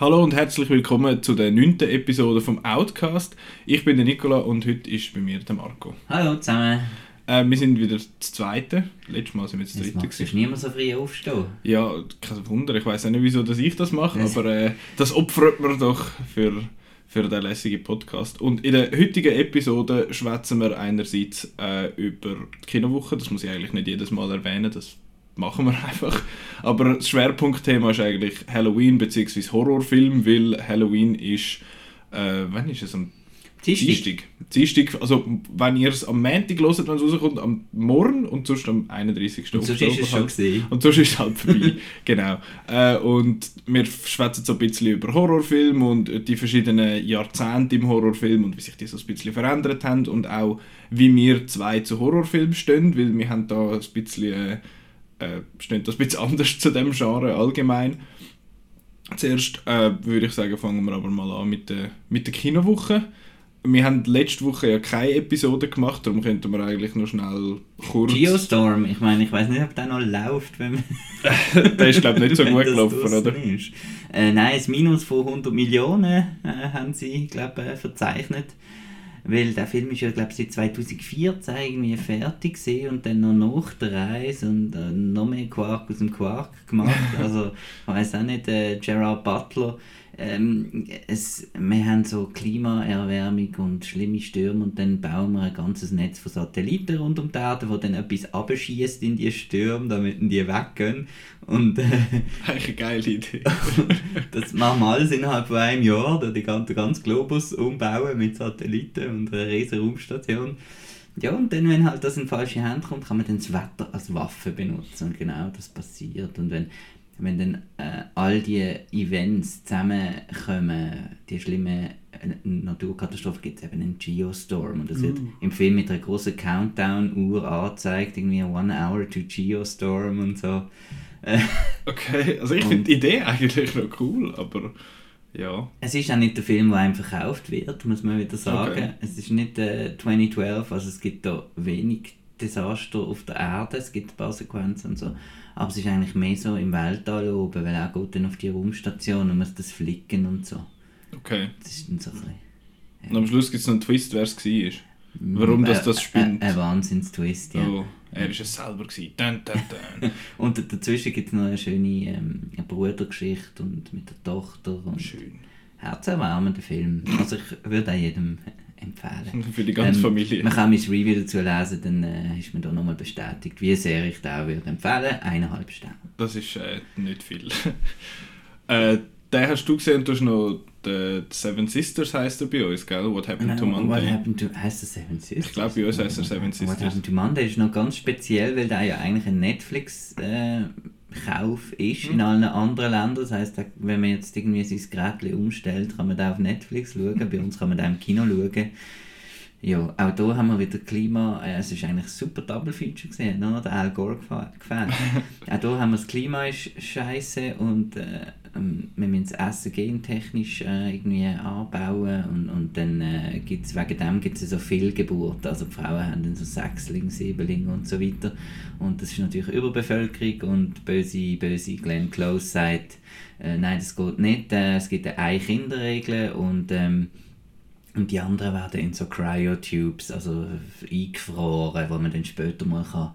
Hallo und herzlich willkommen zu der neunten Episode vom Outcast. Ich bin der Nicola und heute ist bei mir der Marco. Hallo zusammen. Äh, wir sind wieder das Zweite. Letztes Mal sind wir das Jetzt Dritte. magst du niemand so früh aufstehen. Ja, kein Wunder. Ich weiß auch nicht, wieso dass ich das mache, Das- aber äh, das opfert man doch für, für den lässigen Podcast. Und in der heutigen Episode schwätzen wir einerseits äh, über die Kinowoche. Das muss ich eigentlich nicht jedes Mal erwähnen. Das machen wir einfach. Aber das Schwerpunktthema ist eigentlich Halloween bzw. Horrorfilm, weil Halloween ist. Äh, wann ist es? Am Dienstag. Dienstag. Also, wenn ihr es am Montag hört, wenn es rauskommt, am Morgen und sonst am 31. Und sonst ist es schon halt. gesehen. Und sonst ist es halt vorbei. genau. Äh, und wir schwätzen so ein bisschen über Horrorfilme und die verschiedenen Jahrzehnte im Horrorfilm und wie sich die so ein bisschen verändert haben und auch wie wir zwei zu Horrorfilmen stehen, weil wir haben da ein bisschen, äh, äh, stehen da ein bisschen anders zu dem Genre allgemein. Zuerst äh, würde ich sagen, fangen wir aber mal an mit der, mit der Kinowoche. Wir haben letzte Woche ja keine Episode gemacht, darum könnten wir eigentlich noch schnell kurz... Geostorm, ich meine, ich weiß nicht, ob der noch läuft, wenn Der ist glaube ich nicht so gut das gelaufen, oder? Äh, nein, das Minus von 100 Millionen äh, haben sie, glaube äh, verzeichnet. Weil der Film ist ja, glaube seit 2014 irgendwie fertig gewesen und dann noch nach der Reise und äh, noch mehr Quark aus dem Quark gemacht. Also, ich weiß auch nicht, äh, Gerard Butler. Ähm, es, wir haben so Klimaerwärmung und schlimme Stürme und dann bauen wir ein ganzes Netz von Satelliten rund um die Erde, wo dann etwas abschießt in die Stürme, damit die weggehen. Und äh, Eigentlich eine geile Idee. das machen wir alles innerhalb von einem Jahr, da die ganze, ganze Globus umbauen mit Satelliten und einer riesen Raumstation. Ja, und dann, wenn halt das in falsche Hände kommt, kann man dann das Wetter als Waffe benutzen und genau das passiert. Und wenn, wenn dann äh, all die Events zusammenkommen, die schlimme äh, Naturkatastrophe, gibt es eben einen Geostorm und das wird im Film mit einer großen Countdown-Uhr angezeigt, irgendwie One Hour to Geostorm und so. Okay, also ich finde die Idee eigentlich noch cool, aber ja. Es ist auch nicht der Film, der einem verkauft wird, muss man wieder sagen. Okay. Es ist nicht äh, 2012, also es gibt da wenig Desaster auf der Erde, es gibt ein paar Sequenzen und so. Aber es ist eigentlich mehr so im Weltall oben, weil er geht dann auf die Raumstation und muss das flicken und so. Okay. Das ist dann so ein bisschen... Und am Schluss gibt es noch einen Twist, wer es war. Warum das das spinnt. Ein, Wahnsinns-Twist, ja. Oh, er war es selber. Gewesen. Dun, dun, dun. Und dazwischen gibt es noch eine schöne ähm, eine Brudergeschichte und mit der Tochter und Schön. herzerwärmender Film. Also ich würde auch jedem empfehlen. Für die ganze Ähm, Familie. Man kann mein Review dazu lesen, dann äh, ist mir da nochmal bestätigt, wie sehr ich auch würde empfehlen. Eineinhalb Sterne. Das ist äh, nicht viel. äh, den hast du gesehen, du hast noch The Seven Sisters heisst er bei uns, gell? What Happened to What Monday. happened to... Heißt das Seven Sisters? Ich glaube, bei uns heisst er Seven What Sisters. happened to Monday ist noch ganz speziell, weil der ja eigentlich ein Netflix-Kauf ist Mhm. in allen anderen Ländern. Das heisst, wenn man jetzt irgendwie sein Gerät umstellt, kann man da auf Netflix schauen. Bei uns kann man da im Kino schauen. Ja, auch hier haben wir wieder Klima. Äh, es ist eigentlich ein super Double Feature gesehen, noch der Al Gore gefällt. auch hier haben wir das Klima ist scheiße und äh, ähm, wir müssen das Essen gentechnisch äh, irgendwie anbauen und, und dann äh, gibt's, wegen dem gibt es so viel Geburten. Also die Frauen haben dann so Sechsling, Siebenling und so weiter. Und das ist natürlich Überbevölkerung und böse, böse Glenn Close sagt, äh, nein, das geht nicht. Äh, es gibt eine Ein-Kinder-Regel und ähm, und die anderen werden in so Cryotubes, also eingefroren, wo man dann später mal kann,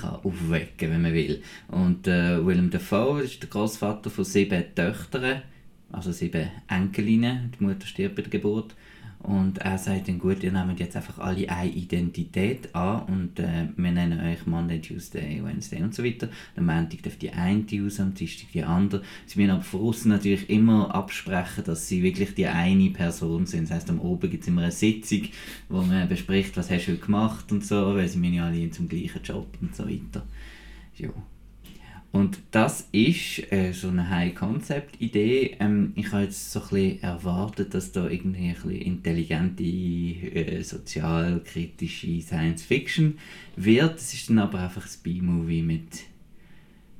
kann aufwecken wenn man will. Und äh, Willem Dafoe ist der Großvater von sieben Töchtern, also sieben Enkelinnen. Die Mutter stirbt bei der Geburt. Und er sagt dann, gut, ihr nehmt jetzt einfach alle eine Identität an und äh, wir nennen euch Monday, Tuesday, Wednesday und so weiter. Am Montag darf die eine raus, am Dienstag die andere. Sie müssen aber von natürlich immer absprechen, dass sie wirklich die eine Person sind. Das heisst, am Oben gibt es immer eine Sitzung, wo man bespricht, was hast du heute gemacht und so, weil sie müssen ja alle zum gleichen Job und so weiter. Ja. Und das ist äh, so eine High-Concept-Idee. Ähm, ich habe jetzt so ein bisschen erwartet, dass da irgendwie ein bisschen intelligente, äh, sozialkritische Science-Fiction wird. Es ist dann aber einfach ein B-Movie mit,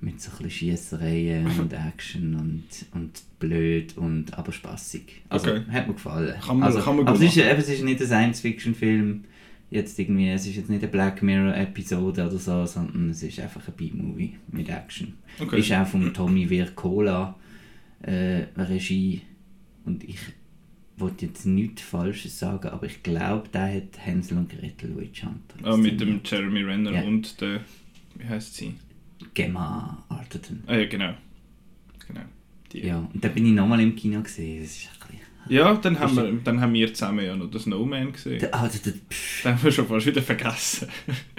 mit so ein bisschen Schiessereien und Action und, und blöd und aber spaßig. Also Okay. hat mir gefallen. Kann man- also, kann man aber es ist, eben, es ist nicht ein Science-Fiction-Film. Jetzt irgendwie, es ist jetzt nicht eine Black Mirror-Episode oder so, sondern es ist einfach ein B-Movie mit Action. Okay. Ist auch von Tommy Wirkola äh, Regie. Und ich wollte jetzt nichts Falsches sagen, aber ich glaube, der hat Hänsel und Gretel Witch Hunter. Ah, mit dem. Jeremy Renner Ja. und der, wie heißt sie? Gemma Arterton. Ah ja, genau. Genau. Die. Ja, und da bin ich nochmal im Kino gesehen. Das ist. Ja, dann haben, wir, dann haben wir zusammen ja noch den Snowman gesehen. Ah, der, der, Den haben wir schon fast wieder vergessen.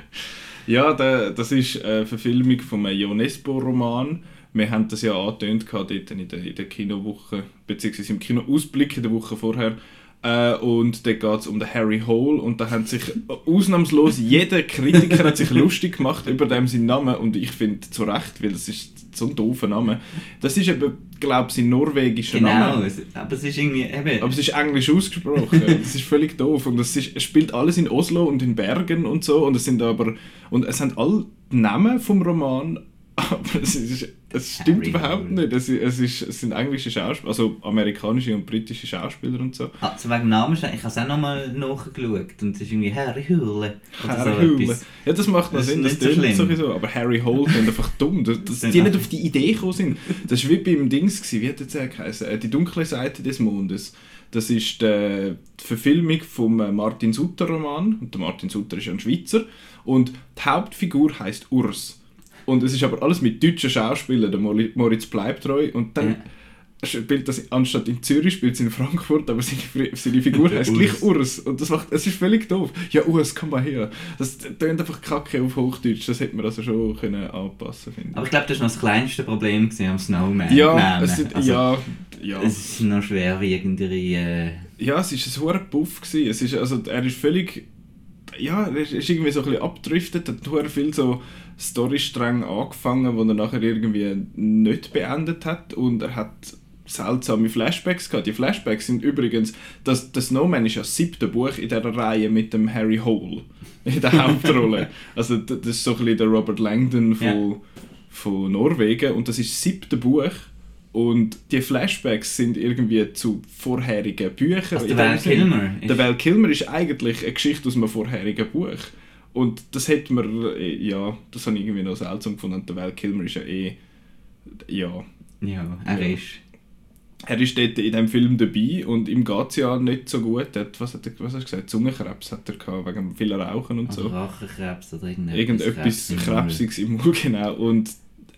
ja, der, das ist eine Verfilmung von einem Ionesco-Roman. Wir haben das ja angetönt dort in der, in der Kinowoche, beziehungsweise im Kinoausblick in der Woche vorher. Äh, und da geht es um den Harry Hole und da hat sich ausnahmslos jeder Kritiker hat sich lustig gemacht über dem seinen Namen und ich finde zu Recht, weil das ist so ein doofer Name. Das ist eben, glaube ich, sein norwegischer genau, Name. es- aber es ist irgendwie eben... Aber es ist englisch ausgesprochen. Das ist völlig doof. Und es, ist, es spielt alles in Oslo und in Bergen und so. Und es sind aber. Und es sind alle die Namen vom Roman. Aber es, ist, es stimmt Harry überhaupt Hole. nicht. Es, ist- es, ist, es sind englische Schauspieler, also amerikanische und britische Schauspieler und so. Also wegen Namen, ich habe es auch nochmal nachgeschaut und es ist irgendwie Harry so Harry Hole. etwas. Ja, das macht noch Das Sinn, das so schlimm. sowieso. Aber Harry Hole klingt einfach dumm. Dass, dass die nicht auf die Idee gekommen sind. Das war wie beim Dings, gewesen. wie hat das geheißen? Äh, Die dunkle Seite des Mondes. Das ist die, die Verfilmung vom äh, Martin Sutter Roman. Und der Martin Sutter ist ein Schweizer. Und die Hauptfigur heißt Urs. Und es ist aber alles mit deutschen Schauspielern, der Mori- Moritz Bleibtreu. Und dann Ja. spielt das anstatt in Zürich spielt es in Frankfurt, aber seine, seine Figur heißt gleich Urs. Und das macht, es ist völlig doof. Ja, Urs, komm mal her. Das tönt einfach kacke auf Hochdeutsch. Das hätte man also schon können anpassen können. Aber ich glaube, das war noch das kleinste Problem am Snowman. Ja, es sind, Also, ja, ja. Es ist noch schwerwiegendere... Äh, ja, es ist ein hoher Puff gewesen. Es ist, also, er ist völlig, ja, er ist irgendwie so ein bisschen abgedriftet, hat hure viel so Storystränge angefangen, die er nachher irgendwie nicht beendet hat und er hat seltsame Flashbacks gehabt. Die Flashbacks sind übrigens, das, das Snowman ist ja das siebte Buch in dieser Reihe mit dem Harry Hole in der Hauptrolle. also das ist so ein bisschen der Robert Langdon von, Ja. von Norwegen und das ist das siebte Buch und die Flashbacks sind irgendwie zu vorherigen Büchern. Also der Val. Kilmer Der Val Kilmer ist eigentlich eine Geschichte aus einem vorherigen Buch. Und das hätte man, äh, ja, das habe ich irgendwie noch seltsam gefunden. Und der Val Kilmer ist ja eh, ja, ja, er Ja. ist... er ist dort in diesem Film dabei und ihm geht es ja nicht so gut. Er hat, was, hat er, was hast du gesagt? Zungenkrebs hat er gehabt, wegen viel Rauchen und Oder so. Rachenkrebs oder irgendetwas. Irgendetwas. Krebsiges im Mund, genau. Und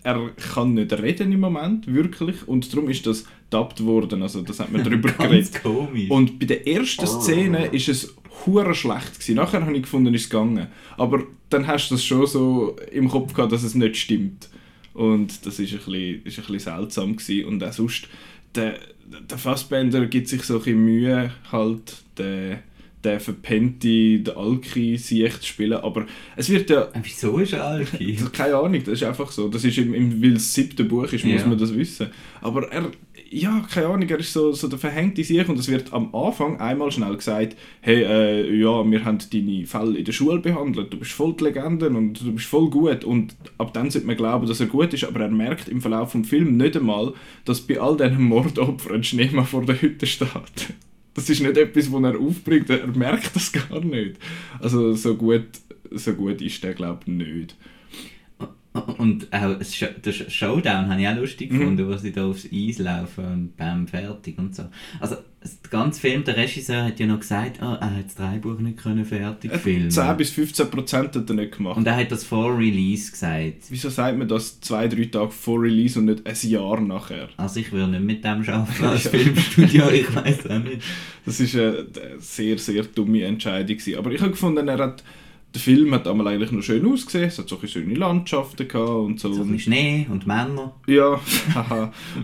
er kann nicht reden im Moment, wirklich. Und darum ist das gedubbt worden. Also, das hat man darüber geredet. Komisch. Und bei der ersten Szene ist es hure schlecht gewesen. Nachher habe ich gefunden, ist es gegangen. Aber dann hast du das schon so im Kopf gehabt, dass es nicht stimmt. Und das ist ein bisschen, ist ein bisschen seltsam gewesen. Und auch sonst, der, der Fassbender gibt sich so ein bisschen Mühe, halt den, den verpennte, den Alki sich zu spielen. Aber es wird ja Äh, Wieso ist er Alki? keine Ahnung, das ist einfach so. Das ist im, im weil es das siebte Buch ist, muss Ja. man das wissen. Aber er, ja, keine Ahnung, er ist so, so der verhängte sich und es wird am Anfang einmal schnell gesagt, hey, äh, ja, wir haben deine Fälle in der Schule behandelt, du bist voll die Legende und du bist voll gut und ab dann sollte man glauben, dass er gut ist, aber er merkt im Verlauf des Films nicht einmal, dass bei all diesen Mordopfern ein Schneemann vor der Hütte steht. Das ist nicht etwas, das er aufbringt, er merkt das gar nicht. Also so gut, so gut ist der, glaube ich, nicht. Und auch der Sh- Showdown habe ich auch lustig Mhm. gefunden, wo sie da aufs Eis laufen und bam, fertig und so. Also, der ganze Film, der Regisseur hat ja noch gesagt, oh, er hat das Drehbuch nicht können fertig filmen 10 bis 15 Prozent hat er nicht gemacht. Und er hat das vor Release gesagt. Wieso sagt man das zwei, drei Tage vor Release und nicht ein Jahr nachher? Also ich würde nicht mit dem arbeiten als Filmstudio, ich weiß auch nicht. Das ist eine sehr, sehr dumme Entscheidung. Aber ich habe gefunden, er hat, der Film hat einmal eigentlich noch schön ausgesehen. Es hat so schöne Landschaften gehabt und so. So Schnee und Männer. Ja,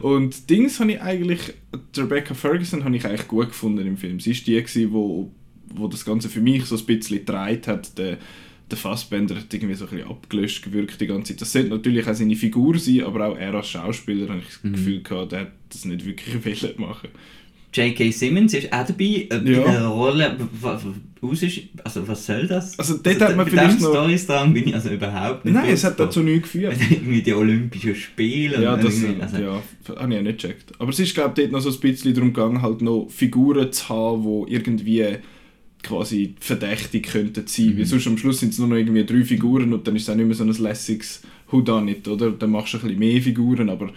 und Dings habe ich eigentlich, die Rebecca Ferguson habe ich eigentlich gut gefunden im Film. Sie war die, gewesen, wo, wo das Ganze für mich so ein bisschen getragen hat. Der, der Fassbender hat irgendwie so ein bisschen abgelöscht gewirkt die ganze Zeit. Das sollte natürlich auch seine Figur sein, aber auch er als Schauspieler habe ich das Mhm. Gefühl gehabt, der hat das nicht wirklich machen. J.K. Simmons ist auch dabei, äh, Ja. der Rolle, was, was, ist, also was soll das? Also dort hat man vielleicht noch- Storystrang bin ich also überhaupt nicht Nein, es hat dazu nichts geführt. irgendwie die Olympischen Spiele Ja, und das also, ja, habe ich ja nicht gecheckt. Aber es ist, glaube ich, dort noch so ein bisschen darum gegangen, halt noch Figuren zu haben, die irgendwie quasi verdächtig könnten sein. Mhm. Weil sonst am Schluss sind es nur noch irgendwie drei Figuren und dann ist es auch nicht mehr so ein lässiges Whodunit, oder? Dann machst du ein bisschen mehr Figuren, aber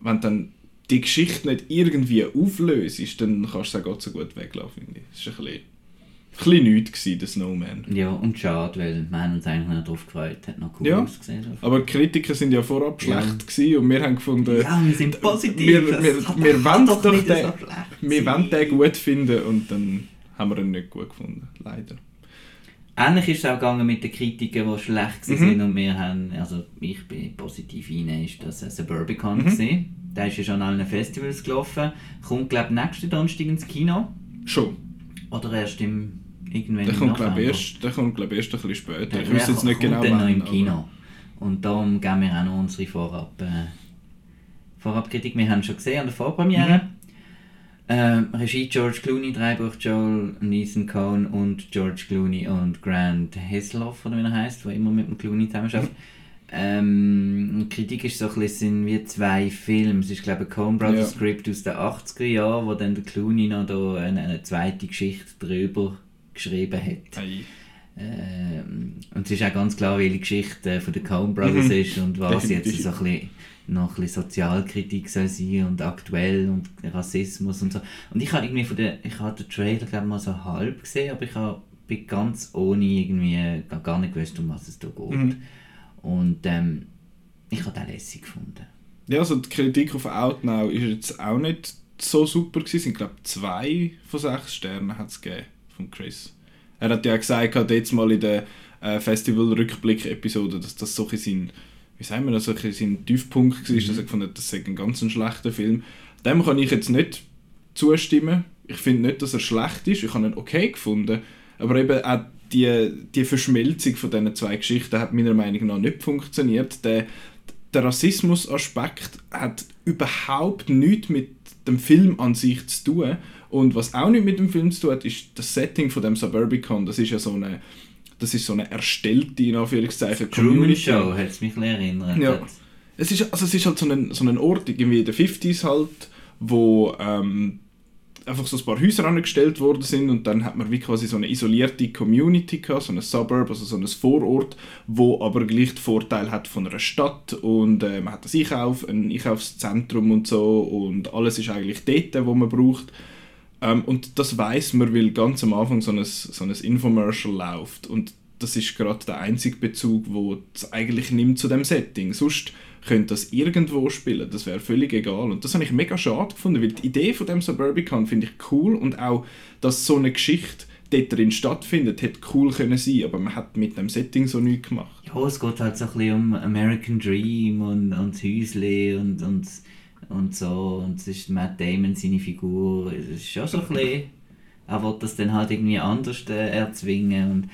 wenn dann die Geschichte nicht irgendwie auflöst, dann kannst du es auch Gott so gut weglassen, finde ich. Das war ein bisschen, ein bisschen nichts, gewesen, der Snowman. Ja, und schade, weil wir haben uns eigentlich noch darauf gefreut, hat noch cool Ja, ausgesehen. Aber die Kritiker sind ja vorab Ja. schlecht gewesen und wir haben gefunden, ja, wir sind positiv. wir- wir- wir kann wollen doch den- so wir wollen den gut finden und dann haben wir ihn nicht gut gefunden, leider. Ähnlich ist es auch gegangen mit den Kritiken, die schlecht Mhm. waren und wir haben, also ich bin positiv rein, ist das ein Suburbicon Mhm. gesehen. Der ist ja schon an allen Festivals gelaufen. Kommt, glaube ich, nächsten Donnerstag ins Kino. Schon. Oder erst im, irgendwann Der kommt, glaube erst, der kommt, erst ein bisschen später. Der- Ich weiß jetzt nicht genau dann noch im Kino. Und darum geben wir auch noch unsere Vorab, äh, Vorabkritik. Wir haben schon gesehen an der Vorpremiere. Mhm. Ähm, Regie George Clooney, Drehbuch Joel Nathan Cohn und George Clooney und Grant Hesloff, oder wie er heißt, der immer mit dem Clooney zusammenarbeitet. Ähm, Kritik ist so ein bisschen, sind wie zwei Filme. Es ist, glaube ich, ein Coen Brothers Ja. Script aus den 80er Jahren, wo dann der Clooney noch da eine, eine zweite Geschichte drüber geschrieben hat. Ei. Ähm, und es ist auch ganz klar, welche Geschichte äh, von den Coen Brothers Mhm. ist und was Definitiv. jetzt so ein bisschen, noch ein bisschen Sozialkritik soll sein und aktuell und Rassismus und so. Und ich habe irgendwie von der, ich habe den Trailer glaube mal so halb gesehen, aber ich habe bin ganz ohne irgendwie gar- gar nicht gewusst, um was es da geht. Mhm. Und ähm, ich habe den lässig gefunden. Ja, also die Kritik auf Outnow ist jetzt auch nicht so super gewesen. Es sind, glaube zwei von sechs Sternen hat es gegeben von Chris. Er hat ja auch gesagt, hat jetzt mal in der äh, Festival-Rückblick-Episode, dass das so sein, wie sagen wir das, so sein Tiefpunkt war, Mhm. dass er gefunden hat, das sei ein ganz ein schlechter Film. Dem kann ich jetzt nicht zustimmen. Ich finde nicht, dass er schlecht ist. Ich habe ihn okay gefunden. Aber eben auch die, die Verschmelzung von diesen zwei Geschichten hat meiner Meinung nach nicht funktioniert. Der, der Rassismus-Aspekt hat überhaupt nichts mit dem Film an sich zu tun. Und was auch nicht mit dem Film zu tun hat, ist das Setting von dem Suburbicon. Das ist ja so eine, das ist so eine erstellte, in Anführungszeichen, Truman Show hat es mich erinnert. Ja. Es ist, also es ist halt so ein, so ein Ort, irgendwie in den 50s halt, wo ähm, einfach so ein paar Häuser angestellt worden sind und dann hat man wie quasi so eine isolierte Community gehabt, so ein Suburb, also so ein Vorort, wo aber gleich den Vorteil hat von einer Stadt und äh, man hat das Einkauf, ein Einkaufszentrum und so und alles ist eigentlich dort, wo man braucht. Ähm, und das weiß man, weil ganz am Anfang so ein, so ein Infomercial läuft. Und das ist gerade der einzige Bezug, wo es eigentlich nimmt zu dem Setting. Sonst könnte das irgendwo spielen, das wäre völlig egal. Und das habe ich mega schade gefunden, weil die Idee von dem Suburbicon finde ich cool und auch, dass so eine Geschichte dort drin stattfindet, hätte cool können sein, aber man hat mit dem Setting so nichts gemacht. Ja, es geht halt so ein bisschen um American Dream und, und das Häusle und, und, und so. Und es ist Matt Damon, seine Figur. Es ist schon so ein bisschen... Er will das dann halt irgendwie anders äh, erzwingen. Und,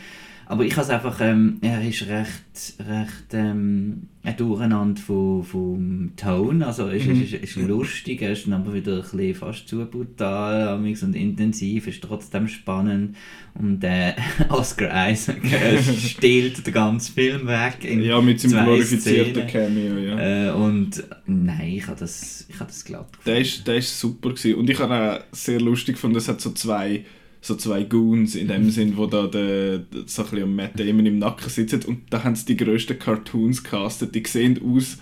aber ich habe es einfach... Ähm, er ist recht... recht ähm, ein Durcheinander von, vom Ton. Also es Mhm. ist, ist, ist lustig, er ist dann aber wieder ein bisschen fast zu brutal und intensiv, ist trotzdem spannend. Und äh, Oscar Isaac stiehlt den ganzen Film weg. in Ja, mit seinem glorifizierten Szenen. Cameo, ja. Äh, und nein, ich habe das, ich das glatt gefunden. Der ist, der ist super gewesen. und ich habe auch sehr lustig gefunden, es hat so zwei, so zwei Goons in dem Sinn, wo da der, der, so ein bisschen Matt Damon im Nacken sitzen und da haben sie die grössten Cartoons castet, die sehen aus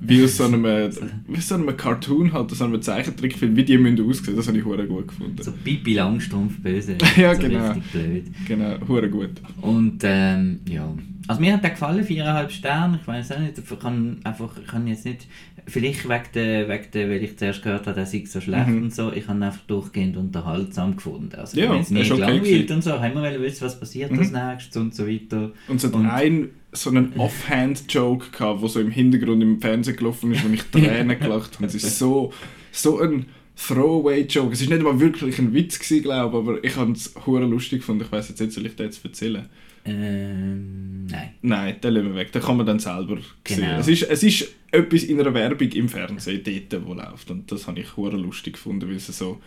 wie aus so einem, wie aus so einem Cartoon halt, so einem Zeichentrickfilm, wie die müssen aussehen, das habe ich hure gut gefunden. so Pipi Langstrumpf böse. Ja, so genau. Richtig blöd. Genau, hure gut. Und ähm, ja, also mir hat der gefallen, viereinhalb Sterne. Ich weiß auch nicht, ich kann einfach, ich kann jetzt nicht, vielleicht wegen der, wegen der, weil ich zuerst gehört habe, der sei so schlecht Mhm. und so, ich habe ihn einfach durchgehend unterhaltsam gefunden. Also Ja, ich bin jetzt ist nicht okay gelangweilt und so, haben wir wissen, was passiert Mhm. als nächstes und so weiter. Und es hat Und- einen so einen Offhand-Joke gehabt, der so im Hintergrund im Fernsehen gelaufen ist, wo ich Tränen gelacht habe. Es ist so, so ein Throwaway-Joke. Es ist nicht mal wirklich ein Witz gewesen, glaube ich, aber ich habe es hure lustig gefunden. Ich weiß jetzt nicht, soll ich den jetzt erzählen? Ähm, nein. Nein, den lassen wir weg. Den kann man dann selber sehen. Genau. Es, ist, es ist etwas in einer Werbung im Fernsehen, dort, wo läuft. Und das habe ich hure lustig gefunden, weil es so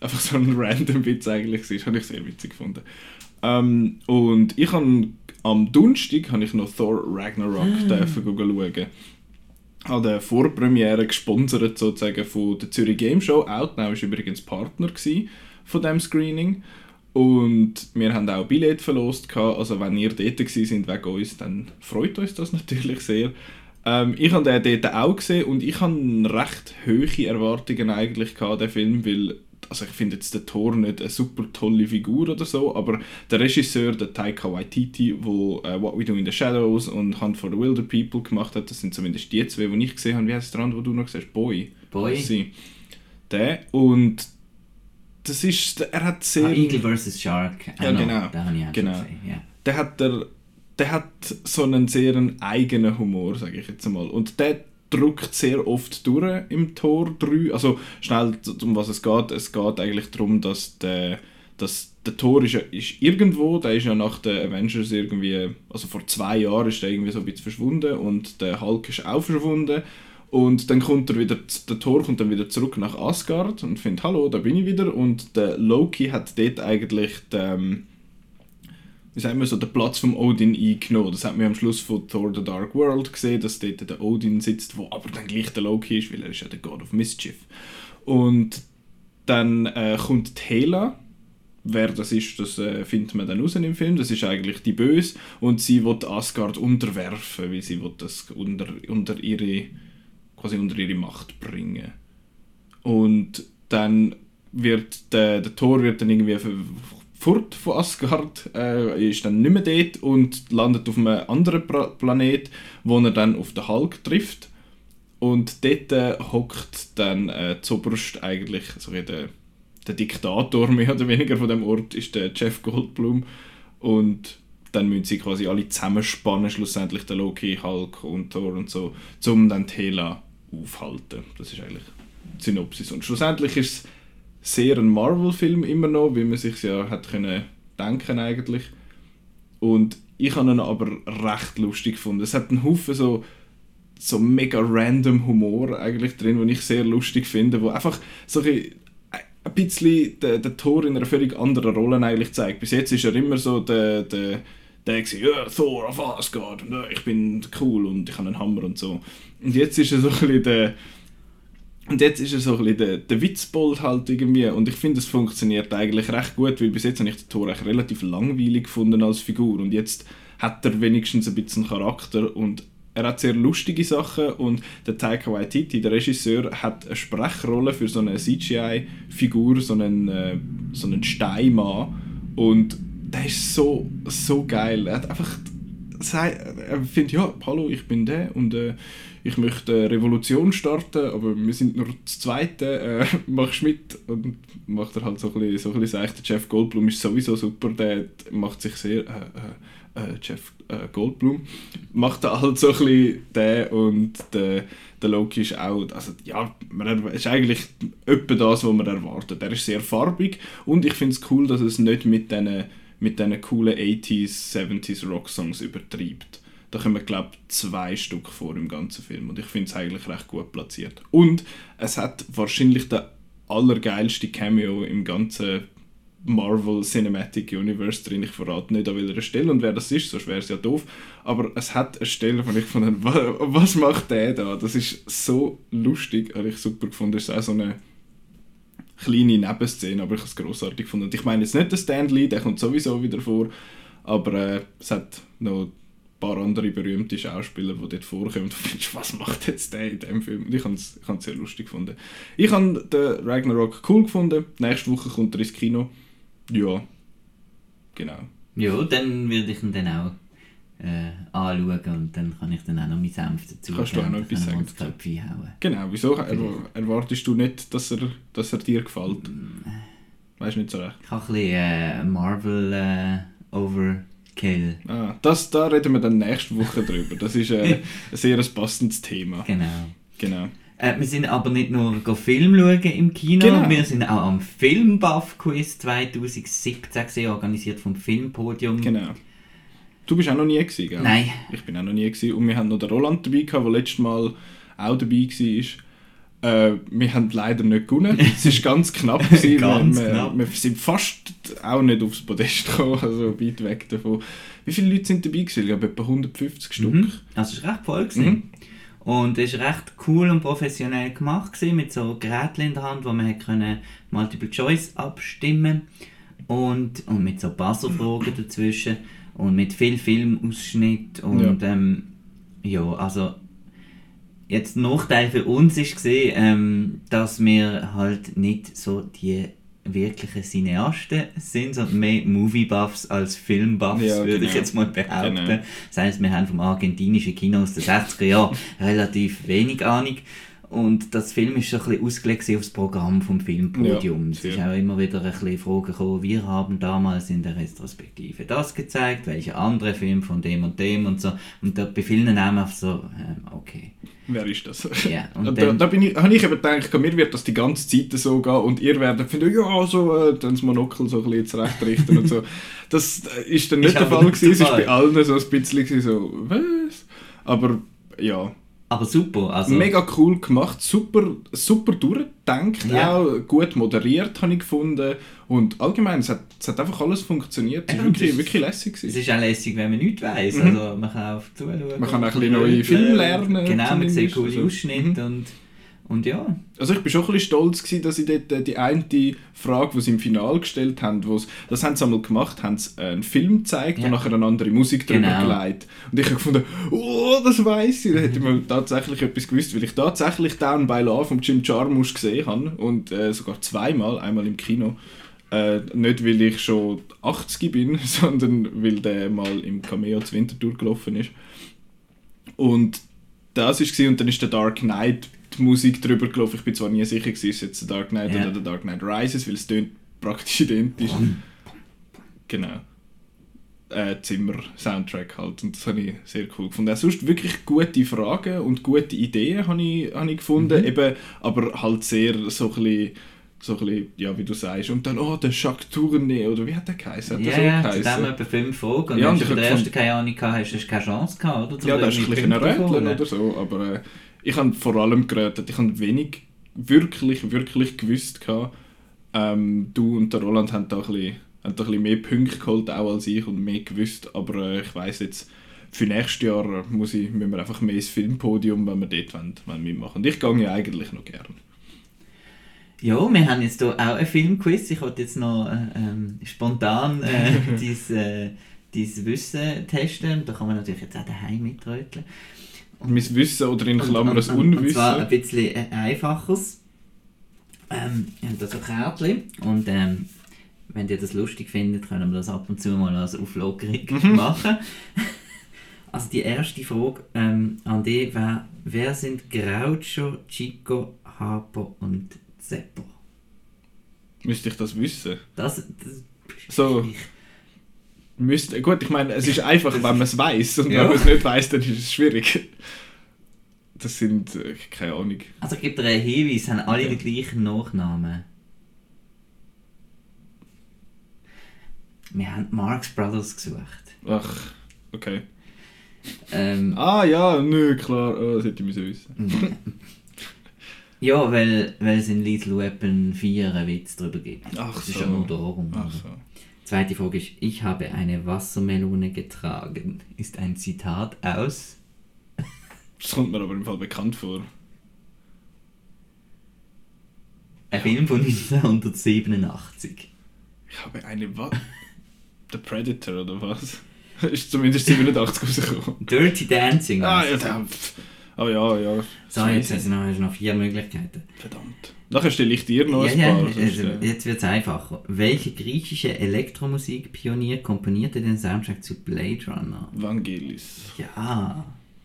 einfach so ein random Witz eigentlich ist. Habe ich sehr witzig gefunden. Ähm, und ich habe am Donnerstag habe ich noch Thor Ragnarok dürfen schauen. An der Vorpremiere gesponsert sozusagen von der Zürich Game Show. Outnow war übrigens Partner von dem Screening. Und wir haben auch Billett verlost. Also wenn ihr dort sind wegen uns, dann freut uns das natürlich sehr. Ähm, ich habe den dort auch gesehen und ich habe recht hohe Erwartungen eigentlich gehabt, den Film, weil also ich finde jetzt der Thor nicht eine super tolle Figur oder so, aber der Regisseur, der Taika Waititi, wo äh, What We Do in the Shadows und Hunt for the Wilder People gemacht hat, das sind zumindest die zwei, die ich gesehen habe. Wie heißt der andere, wo du noch siehst? Boy. Boy. Sie. Der und das ist, er hat sehr... Ah, Eagle vs. Shark. Ja, Auch noch. genau. Den habe ich auch Genau. gesehen. Ja. der hat der, der hat so einen sehr eigenen Humor, sage ich jetzt mal. Und der drückt sehr oft durch im Tor 3. Also schnell, um was es geht. Es geht eigentlich darum, dass der, dass der Tor ist, ist irgendwo, der ist ja nach den Avengers irgendwie, also vor zwei Jahren ist der irgendwie so ein bisschen verschwunden und der Hulk ist auch verschwunden. Und dann kommt er wieder, der Thor kommt dann wieder zurück nach Asgard und findet, hallo, da bin ich wieder. Und der Loki hat dort eigentlich den, wie sagen wir so, den Platz vom Odin eingenommen. Das hat man am Schluss von Thor The Dark World gesehen, dass dort der Odin sitzt, wo aber dann gleich der Loki ist, weil er ist ja der God of Mischief. Und dann äh, kommt Hela. Wer das ist, das äh, findet man dann raus im Film. Das ist eigentlich die Böse und sie will Asgard unterwerfen, weil sie will das unter, unter ihre quasi unter ihre Macht bringen. Und dann wird der, der Thor wird dann irgendwie fort von Asgard, äh, ist dann nicht mehr dort und landet auf einem anderen pra Planet, wo er dann auf den Hulk trifft. Und dort äh, hockt dann äh, zuoberst eigentlich so wie der, der Diktator mehr oder weniger von dem Ort ist der Jeff Goldblum und dann müssen sie quasi alle zusammenspannen, schlussendlich der Loki, Hulk und Thor und so, um dann Hela aufhalten. Das ist eigentlich die Synopsis. Und schlussendlich ist es sehr ein Marvel-Film immer noch, wie man sich ja hat können denken eigentlich. Und ich habe ihn aber recht lustig gefunden. Es hat einen Haufen so so mega random Humor eigentlich drin, den ich sehr lustig finde, wo einfach so ein bisschen- den, den Thor in einer völlig anderen Rolle eigentlich zeigt. Bis jetzt ist er immer so der, der, der gewesen, ja, Thor auf Asgard äh, ich bin cool und ich habe einen Hammer und so. Und jetzt ist er so ein bisschen der und jetzt ist er so ein bisschen der, der Witzbold halt irgendwie. Und ich finde, es funktioniert eigentlich recht gut, weil bis jetzt habe ich den Thor relativ langweilig gefunden als Figur. Und jetzt hat er wenigstens ein bisschen Charakter und er hat sehr lustige Sachen. Und der Taika Waititi, der Regisseur, hat eine Sprechrolle für so eine CGI-Figur, so einen, äh, so einen Steinmann. Und der ist so, so geil. Er hat einfach er findet, ja, hallo, ich bin der. Und äh, ich möchte eine Revolution starten, aber wir sind nur das Zweite, äh, machst mit? Und macht er halt so ein bisschen, so ein bisschen Jeff Goldblum ist sowieso super, der macht sich sehr, äh, äh, äh, Jeff äh, Goldblum, macht er halt so ein bisschen den und der, der Loki ist auch, also ja, man ist eigentlich etwa das, was man erwartet. Er ist sehr farbig und ich finde es cool, dass es nicht mit diesen mit coolen 80s, 70s Rock-Songs übertreibt. Da kommen, glaube ich, zwei Stück vor im ganzen Film und ich finde es eigentlich recht gut platziert. Und es hat wahrscheinlich den allergeilste Cameo im ganzen Marvel Cinematic Universe drin. Ich verrate nicht an welcher Stelle und wer das ist, sonst wäre es ja doof. Aber es hat eine Stelle, wo ich von was macht der da? Das ist so lustig, habe ich super gefunden. Es ist auch so eine kleine Nebenszene, aber ich habe es grossartig gefunden. Und ich meine jetzt nicht den Stan Lee, der kommt sowieso wieder vor, aber äh, es hat noch paar andere berühmte Schauspieler, die dort vorkommen und du findest, was macht jetzt der in dem Film? Und ich habe es ich sehr lustig gefunden. Ich habe den Ragnarok cool gefunden. Nächste Woche kommt er ins Kino. Ja, genau. Ja, dann würde ich ihn dann auch äh, anschauen und dann kann ich dann auch noch meinen Senf dazu Kannst du auch noch etwas sagen hauen. Genau, wieso erw- erwartest du nicht, dass er, dass er dir gefällt? Mm. Weißt nicht so recht. Ich habe ein bisschen äh, Marvel äh, Overkill. Ah, das, da reden wir dann nächste Woche drüber. Das ist äh, ein sehr passendes Thema. Genau. Genau. Äh, wir sind aber nicht nur Film schauen im Kino, Genau. wir sind auch am Filmbuff-Quiz 2017 gesehen, organisiert vom Filmpodium. Genau. Du bist auch noch nie gewesen, gell? Nein. Ich bin auch noch nie gewesen. Und wir haben noch den Roland dabei gehabt, der letztes Mal auch dabei war. Äh, wir haben leider nicht gewonnen. Es war ganz knapp. Gewesen. Ganz wir, knapp. Wir, sind fast auch nicht aufs Podest gekommen, also weit weg davon. Wie viele Leute sind dabei gewesen? Ich glaube etwa 150 Stück. Mhm. Also es war recht voll. gewesen. Mhm. Und es war recht cool und professionell gemacht, gewesen, mit so Geräten in der Hand, wo man können Multiple Choice abstimmen und, und mit so Buzzerfragen dazwischen und mit viel Filmausschnitt und ja. Ähm, ja, also Jetzt Nachteil für uns ist gesehen, ähm, dass wir halt nicht so die wirklichen Cineasten sind, sondern mehr Movie-Buffs als Film-Buffs, Ja, würde ich genau. jetzt mal behaupten. Genau. Das heisst, wir haben vom argentinischen Kino aus den 60er Jahren relativ wenig Ahnung. Und das Film ist so ein bisschen ausgelegt auf das Programm vom Filmpodium. Ja, es ist auch immer wieder ein bisschen Frage gekommen, wir haben damals in der Retrospektive das gezeigt, welche andere Film von dem und dem und so. Und da bei vielen Namen einfach so, ähm, okay. Wer ist das? Ja, und Und da, dann- da bin ich, habe ich eben gedacht, mir wird das die ganze Zeit so gehen und ihr werdet finden, ja, so, äh, dann das Monokel so ein bisschen zurechtrichten und so. Das äh, ist dann nicht Ist der Fall gewesen, es Fall. bei allen so ein bisschen so, was? Aber ja, Aber super, also... mega cool gemacht, super, super durchgedacht, Ja. auch gut moderiert habe ich gefunden und allgemein, es hat, es hat einfach alles funktioniert, es war wirklich, wirklich lässig. Es Gewesen. ist auch lässig, wenn man nichts weiss. Mhm. Also man kann auf zuschauen. Man kann auch ein bisschen neue. Filme lernen, Genau, man sieht coole Also, Ausschnitte mhm. und, und ja. Also ich bin schon ein bisschen stolz gewesen, dass sie dort äh, die eine Frage, die sie im Finale gestellt haben, wo's, das haben sie einmal gemacht, haben sie einen Film gezeigt Ja. und nachher eine andere Musik drüber Genau. gelegt. Und ich habe gefunden, oh, das weiß ich. Da hätte ich mal tatsächlich etwas gewusst, weil ich tatsächlich Down by Love von Jim Jarmusch gesehen habe und äh, sogar zweimal, einmal im Kino. Äh, nicht, weil ich schon 80 bin, sondern weil der mal im Cameo zu Winterthur gelaufen ist. Und das war und dann ist der Dark Knight die Musik drüber gelaufen. Ich bin zwar nie sicher, gewesen, ist es jetzt der Dark Knight Ja. oder der Dark Knight Rises, weil es tönt praktisch identisch. genau. Äh, Zimmer-Soundtrack halt und das habe ich sehr cool gefunden. Auch sonst wirklich gute Fragen und gute Ideen habe ich, habe ich gefunden, Mhm. eben, aber halt sehr so ein bisschen, so ein bisschen, ja wie du sagst, und dann, oh, der Jacques Tourné, oder wie hat der geheißen? Hat Ja, ja, zu dem etwa fünf Fragen. Und Ja, wenn du bei der ersten keine Ahnung gehabt hast, hast du keine Chance gehabt, oder? Ja, das ist ein bisschen ein oder so, aber äh, ich habe vor allem gerätet. Ich habe wenig wirklich, wirklich gewusst. Gehabt. Ähm, du und der Roland haben da ein bisschen, haben da ein bisschen mehr Punkte geholt auch als ich und mehr gewusst, aber äh, ich weiß jetzt, für nächstes Jahr muss ich, müssen wir einfach mehr ins Filmpodium, wenn wir dort wollen, wollen mitmachen. Und ich gehe ja eigentlich noch gerne. Ja, wir haben jetzt hier auch ein Filmquiz. Ich wollte jetzt noch äh, ähm, spontan äh, dein, äh, Wissen testen. Da kann man natürlich jetzt auch daheim mitröteln. Mein Wissen oder in Klammern das und, und, zwar ein Unwissen. bisschen äh, einfaches. Ähm, wir haben da so Kärtchen und ähm, wenn ihr das lustig findet, können wir das ab und zu mal als Auflockerung Mhm. machen. Also die erste Frage ähm, an dich wäre, wer sind Groucho, Chico, Harpo und Zeppo? Müsste ich das wissen? Das, das So. Müsste, gut, ich meine, es ist einfach, wenn man es weiß und Ja. wenn man es nicht weiß, dann ist es schwierig. Das sind, äh, keine Ahnung. Also ich gebe dir einen Hinweis, haben alle Okay. den gleichen Nachnamen. Wir haben Marx Brothers gesucht. Ach, okay. Ähm, Ah ja, nö, klar, oh, das hätte ich müssen wissen. ja, weil, weil es in Lethal Weapon 4 einen Witz darüber gibt. Ach das ist so. ja nur darum. Ach so. Zweite Frage ist, ich habe eine Wassermelone getragen. Ist ein Zitat aus... Das kommt mir aber im Fall bekannt vor. Ein Film von 1987. Ich habe eine was? The Predator oder was? ist zumindest 87 rausgekommen. Dirty Dancing. Ah, ja, pff. oh ja, ja. So, jetzt hast du noch, hast du noch vier Möglichkeiten. Verdammt. Nachher stelle ich dir noch Ja, ein ja, paar. sonst, also, äh, jetzt wird es einfacher. Welcher griechische Elektromusikpionier komponierte den Soundtrack zu Blade Runner? Vangelis. Ja,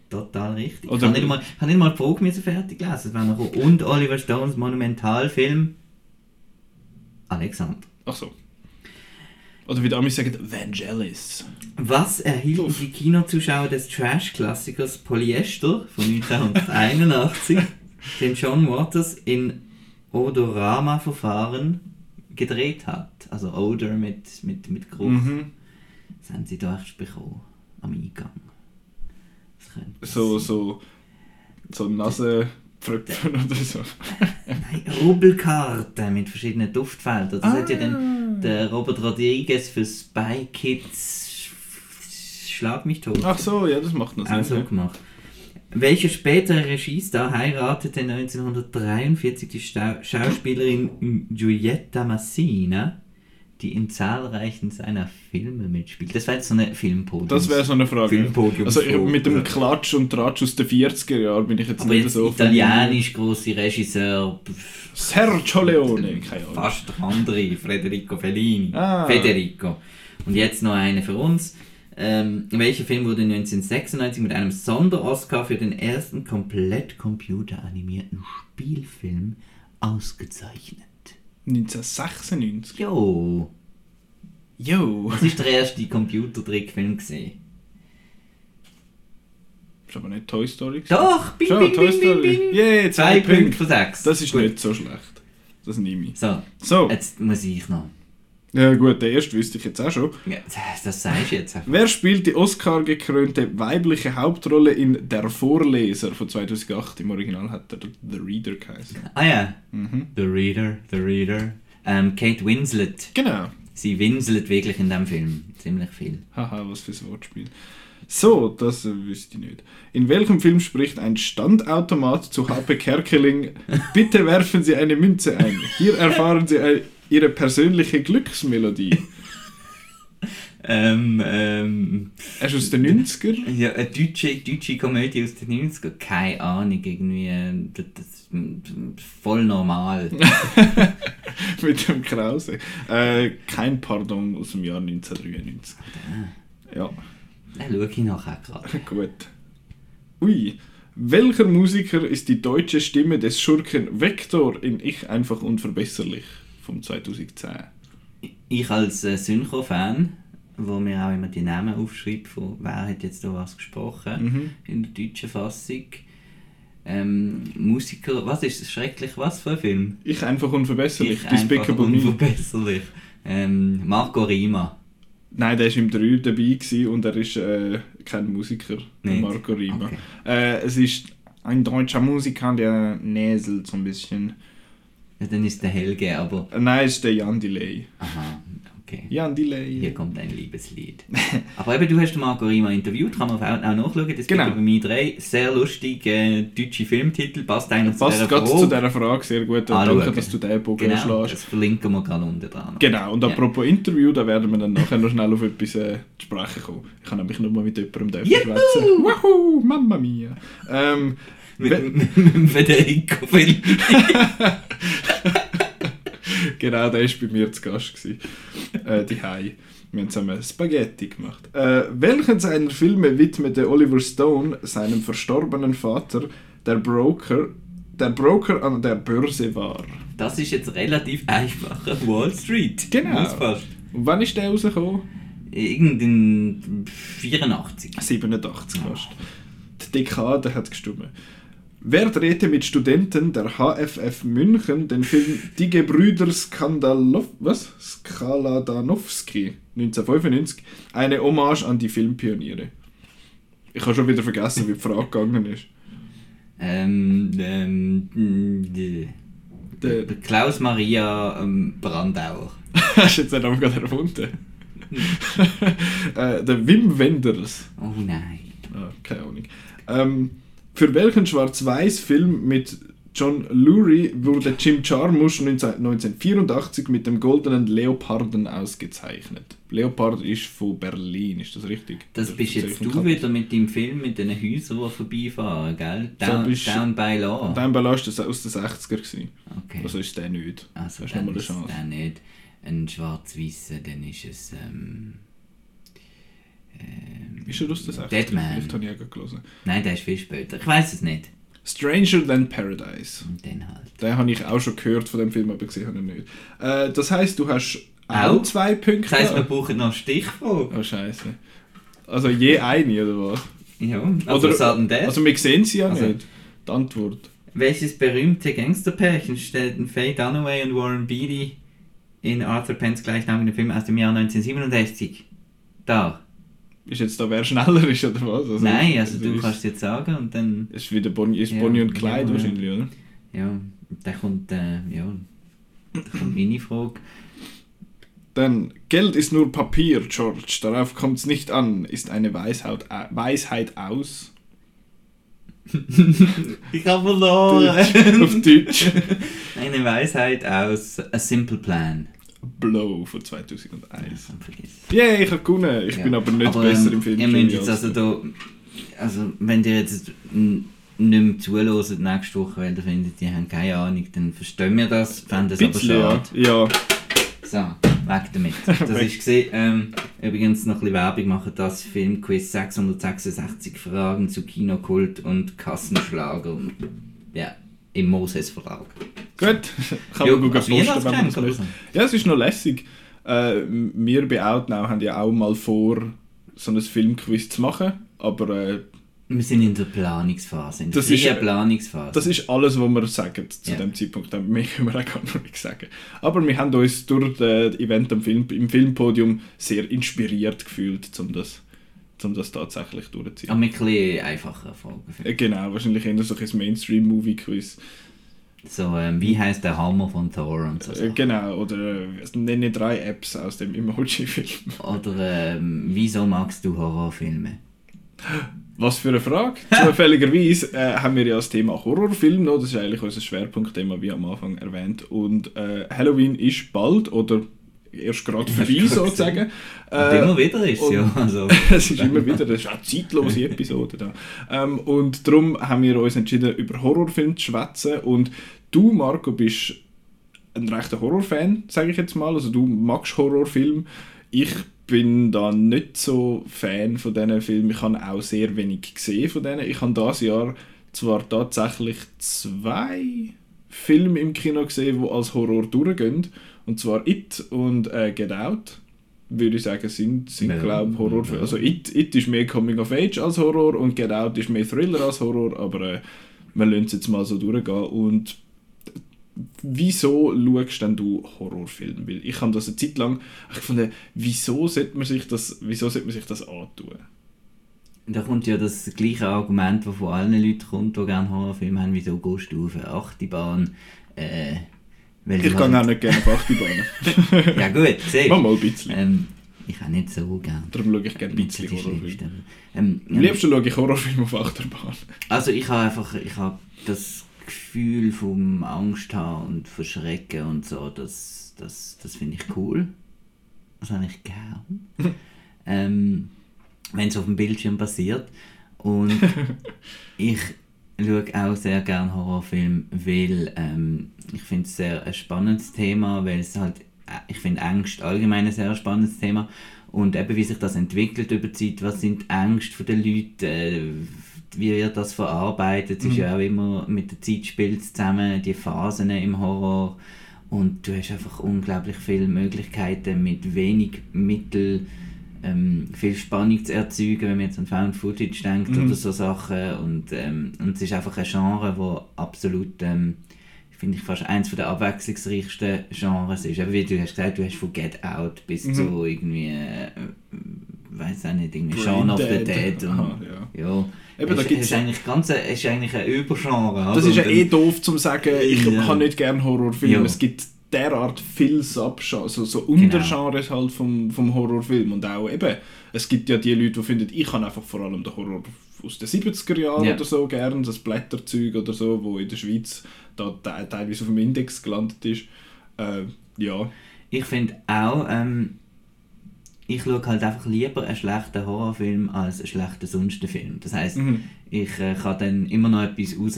total richtig. Oder- ich habe nicht mal, habe nicht mal die Frage müssen fertig gelesen. Es war noch und Oliver Stones Monumentalfilm Alexander. Ach so. Oder wie die Amis sagen, Vangelis. Was erhielten Uff. die Kinozuschauer des Trash-Klassikers Polyester von 1981, den John Waters in Odorama-Verfahren gedreht hat? Also Odor mit, mit, mit Geruch. Mhm. Das haben sie da echt bekommen, am Eingang. So, so, so Nasenpfröpfen oder so. Nein, Rubelkarte mit verschiedenen Duftfeldern. Das hat ja Ah. dann der Robert Rodriguez für Spy Kids Schlag mich tot. Ach so, ja, das macht noch Sinn. auch so gemacht. Welcher spätere Regiestar heiratete 1943 die Stau Schauspielerin Giulietta Massina, die in zahlreichen seiner Filme mitspielt. Das wäre jetzt so eine Filmpodium. Das wäre so eine Frage. Also ich, mit dem Klatsch und Tratsch aus den 40er Jahren bin ich jetzt Aber nicht jetzt so... italienisch große Regisseur, Sergio Leone, keine Ahnung. fast der andere, Federico Fellini. Ah. Federico. Und jetzt noch eine für uns. Ähm, welcher Film wurde 1996 mit einem Sonder-Oscar für den ersten komplett computeranimierten Spielfilm ausgezeichnet? 1996? Jo, Jo. das ist der erste Computertrickfilm gesehen. Ist aber nicht Toy Story. gewesen. Doch, bing, Schon, bing, Toy bing, Story. bing, bing. Yeah, zwei Punkte. von sechs. Das ist Gut. nicht so schlecht. Das nehme ich. So, So, jetzt muss ich noch. Ja gut, der erste wüsste ich jetzt auch schon. Ja, Das sagst du jetzt einfach. Wer spielt die Oscar-gekrönte weibliche Hauptrolle in Der Vorleser von 2008? Im Original hat er The Reader geheißen. Ah ja, Mhm. The Reader, The Reader. Ähm, Kate Winslet. Genau. Sie winselt wirklich in dem Film. Ziemlich viel. Haha, was fürs Wortspiel. So, das wüsste ich nicht. In welchem Film spricht ein Standautomat zu HP Kerkeling? Bitte werfen Sie eine Münze ein. Hier erfahren Sie ein, Ihre persönliche Glücksmelodie. Ähm, ähm, Er ist aus den 90er. ja, eine deutsche, deutsche Komödie aus den 90ern. Keine Ahnung, irgendwie. äh, Das, das, voll normal. mit dem Krause. Äh, kein Pardon aus dem Jahr 1993. Ja, Da schaue ich nachher gerade. gut. Ui. Welcher Musiker ist die deutsche Stimme des Schurken Vector in Ich einfach unverbesserlich vom 2010? Ich als äh, Synchro-Fan, wo mir auch immer die Namen aufschreibt, von wer hat jetzt da was gesprochen Mhm. in der deutschen Fassung. Ähm, Musiker, was ist das schrecklich? Was für ein Film? Ich einfach unverbesserlich. Ich einfach Despicable Me. unverbesserlich. Ähm, Marco Rima. Nein, der war im 3 dabei und er ist äh, kein Musiker, Nicht? Marco Rima. Okay. Äh, es ist ein deutscher Musiker, der näselt so ein bisschen. Ja, dann ist der Helge, aber. Nein, ist der Jan Delay. Aha, okay. Jan Delay. Hier kommt ein Liebeslied. Aber eben, du hast Marco Rima interviewt, kann man auch nachschauen. Das Genau. bei mir drei. Sehr lustig, äh, deutsche Filmtitel, passt eigentlich Passt zu gerade dieser zu Frage. dieser Frage sehr gut. Anschauen. Danke, dass du den Bogen Genau, schlägst. das verlinken wir gerade unten dran. Genau, und Ja. apropos Interview, da werden wir dann nachher noch schnell auf etwas äh, zu sprechen kommen. Ich kann nämlich nur mal mit jemandem schwätzen. Wahoo, Mamma mia. Ähm, Mit, mit, mit Federico Fellini. genau, der war bei mir zu Gast. Gewesen. Äh, die Hai. Wir haben zusammen Spaghetti gemacht. Äh, welchen seiner Filme widmete Oliver Stone seinem verstorbenen Vater, der Broker, der Broker an der Börse war? Das ist jetzt relativ einfach. Wall Street. Genau. Und wann ist der rausgekommen? Irgendein 84. 87 fast. Die Dekade hat gestimmt. Wer drehte mit Studenten der HFF München den Film Die Gebrüder Skandalov was? Skaladanowski 1995? Eine Hommage an die Filmpioniere. Ich habe schon wieder vergessen, wie die Frage gegangen ist. Ähm, ähm, die- Der, der Klaus Maria ähm, Brandauer. hast du jetzt den Namen gerade erfunden? äh, der Wim Wenders. Oh nein. Ah, keine Ahnung. Ähm, für welchen Schwarz-Weiß-Film mit John Lurie wurde Jim Jarmusch 19 1984 mit dem goldenen Leoparden ausgezeichnet? Leopard ist von Berlin, ist das richtig? Das bist jetzt du wieder mit dem Film mit den Häusern, die vorbeifahren, gell? Down, bist- down by Law. Dein Ballast ist aus den 60er. Gewesen. Okay. Also ist der nicht. Also Hast dann nochmal eine ist Chance. dann nicht ein schwarz-weißer, dann ist es ähm, ähm, Ist er aus den 60er? Dead Man. Vielleicht habe ich gerade gelesen. Nein, der ist viel später. Ich weiß es nicht. Stranger Than Paradise. Und dann halt. Den habe ich auch schon gehört von dem Film, aber gesehen habe ich nicht. Äh, das heisst, du hast auch, Auch? zwei Punkte. Das heisst, wir brauchen noch Stichfrage. Oh scheiße. Also je eine, oder was? Ja, also Oder- hat denn der? Also wir sehen sie ja Also- nicht. Die Antwort. Welches berühmte Gangsterpärchen stellten Faye Dunaway und Warren Beatty in Arthur Penns gleichnamigen Film aus dem Jahr 1967 dar? Ist jetzt da, wer schneller ist oder was? Also, Nein, also du ist, kannst es jetzt sagen und dann, Ist wieder Bonnie, ist Ja, Bonnie und Clyde ja. wahrscheinlich, oder? ja, da kommt, äh, ja, da kommt meine Frage. Dann, Geld ist nur Papier, George, darauf kommt es nicht an, ist eine Weisheit, äh, Weisheit aus. Ich habe verloren! Auf Deutsch. Eine Weisheit aus A Simple Plan. Blow von 2001. Vergiss. Yeah, ich habe gewonnen. Ich Ja. bin aber nicht Aber, besser ähm, im Film. Ihr müsst jetzt also da, also wenn ihr jetzt nicht mehr zuhört nächste Woche, weil ihr findet, die haben keine Ahnung, dann verstehen wir das, fänden es aber bisschen, ja. schade. ja. So, weg damit. Das ist gesehen. Ähm, übrigens noch ein bisschen Werbung machen, das Filmquiz 666 Fragen zu Kinokult und Kassenschlager. Ja, im Moses Verlag. Gut, kann Ja, man posten, wenn man das so. Ja, es ist noch lässig. Äh, wir bei Outnow haben ja auch mal vor, so ein Filmquiz zu machen, aber äh, Wir sind in der Planungsphase, in der Das ist, äh, Planungsphase. das ist alles, was wir sagen zu Ja. dem Zeitpunkt. Mehr können wir auch gar noch nicht sagen. Aber wir haben uns durch das Event am Film, im Filmpodium sehr inspiriert gefühlt, um das, um das tatsächlich durchzuziehen. Aber mit ein bisschen einfacher Fragen. Äh, Genau, wahrscheinlich eher so ein Mainstream-Movie-Quiz. So, ähm, wie heißt der Hammer von Thor und so. Äh, Sachen. genau, oder äh, nenne drei Apps aus dem Emoji-Film. Oder ähm, wieso magst du Horrorfilme? Was für eine Frage. Zufälligerweise äh, haben wir ja das Thema Horrorfilm noch. Das ist eigentlich unser Schwerpunktthema, wie am Anfang erwähnt. Und äh, Halloween ist bald oder erst gerade vorbei sozusagen. Und Äh, immer wieder ist es und- ja. Also, es ist immer wieder, das ist auch eine zeitlose Episode da. Ähm, und darum haben wir uns entschieden, über Horrorfilme zu schwätzen. Und du, Marco, bist ein rechter Horrorfan, sage ich jetzt mal. Also du magst Horrorfilme. Ich bin da nicht so Fan von diesen Filmen. Ich habe auch sehr wenig gesehen von denen. Ich habe dieses Jahr zwar tatsächlich zwei Filme im Kino gesehen, die als Horror durchgehen. Und zwar It und äh, Get Out. Würde ich sagen, sind, sind glaube Horrorfilme. ja. Also It, It ist mehr Coming of Age als Horror und Get Out ist mehr Thriller als Horror, aber äh, wir lassen es jetzt mal so durchgehen. Und wieso schaust denn du Horrorfilme? Weil ich habe das eine Zeit lang ich gefunden, wieso sollte man sich das, wieso sollte man sich das antun? da kommt ja das gleiche Argument, das von allen Leuten kommt, die gerne Horrorfilme haben, wieso gehst du auf eine Achterbahn? Äh, Ich du gehe auch halt- nicht gerne auf Achterbahnen. Ja gut, siehst Mal mal ein bisschen. ähm, Ich auch nicht so gern. Darum schaue ich gerne ein bisschen Horrorfilme. Ähm, Am liebsten schaue ich Horrorfilme auf Achterbahn. Also ich habe einfach ich habe das Gefühl vom Angst haben und Verschrecken und so, das, das, das finde ich cool. Das habe ich gern. ähm, Wenn es auf dem Bildschirm passiert. Und ich schaue auch sehr gern Horrorfilme, weil ähm, ich finde es sehr ein spannendes Thema, weil es halt, äh, ich finde Angst allgemein ein sehr spannendes Thema. Und eben wie sich das entwickelt über die Zeit, was sind die Ängste der Leute, äh, wie wird das verarbeitet, es ist ja auch immer mit der Zeit spielt zusammen, die Phasen im Horror. Und du hast einfach unglaublich viele Möglichkeiten mit wenig Mitteln ähm, viel Spannung zu erzeugen, wenn man jetzt an Found Footage denkt Mhm. oder so Sachen. Und, ähm, und es ist einfach ein Genre, wo absolut, ähm, finde ich, fast eins der abwechslungsreichsten Genres ist. Aber wie du hast gesagt, du hast von Get Out bis Mhm. zu irgendwie, äh, weiß auch nicht, irgendwie Brain Shaun of the Dead. Und, Aha, ja. ja. Eben, da es, gibt's- ist eigentlich ganz, ein- es ist eigentlich ein Übergenre. Das ist ja eh doof zu sagen, ich Ja. habe nicht gerne Horrorfilme. Ja. Es gibt derart viel Subgenres, also so Untergenres halt vom, vom Horrorfilm. Und auch eben, es gibt ja die Leute, die finden, ich kann einfach vor allem den Horror aus den 70er Jahren Ja. oder so gern, das Blätterzeug oder so, wo in der Schweiz da te teilweise auf dem Index gelandet ist. Äh, ja, Ich finde auch, ähm, ich schaue halt einfach lieber einen schlechten Horrorfilm als einen schlechten sonstigen Film. Das heisst, Mhm. ich äh, kann dann immer noch etwas raus,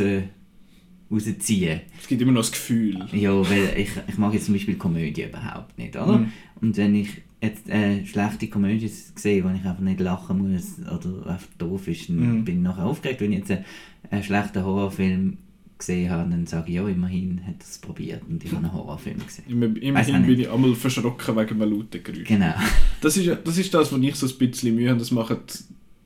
rausziehen. es gibt immer noch das Gefühl. Ja, weil ich, ich mag jetzt zum Beispiel Komödie überhaupt nicht, oder? Mhm. Und wenn ich jetzt äh, schlechte Komödie sehe, wo ich einfach nicht lachen muss oder einfach doof ist, dann Mhm. bin ich nachher aufgeregt. Wenn ich jetzt einen, einen schlechten Horrorfilm gesehen habe, dann sage ich, ja, immerhin hat er es probiert und ich habe einen Horrorfilm gesehen. Immer, immerhin bin ich einmal verschrocken wegen einem lauten Geräusch. Genau. Das ist, das ist das, was ich so ein bisschen Mühe habe. Das machen,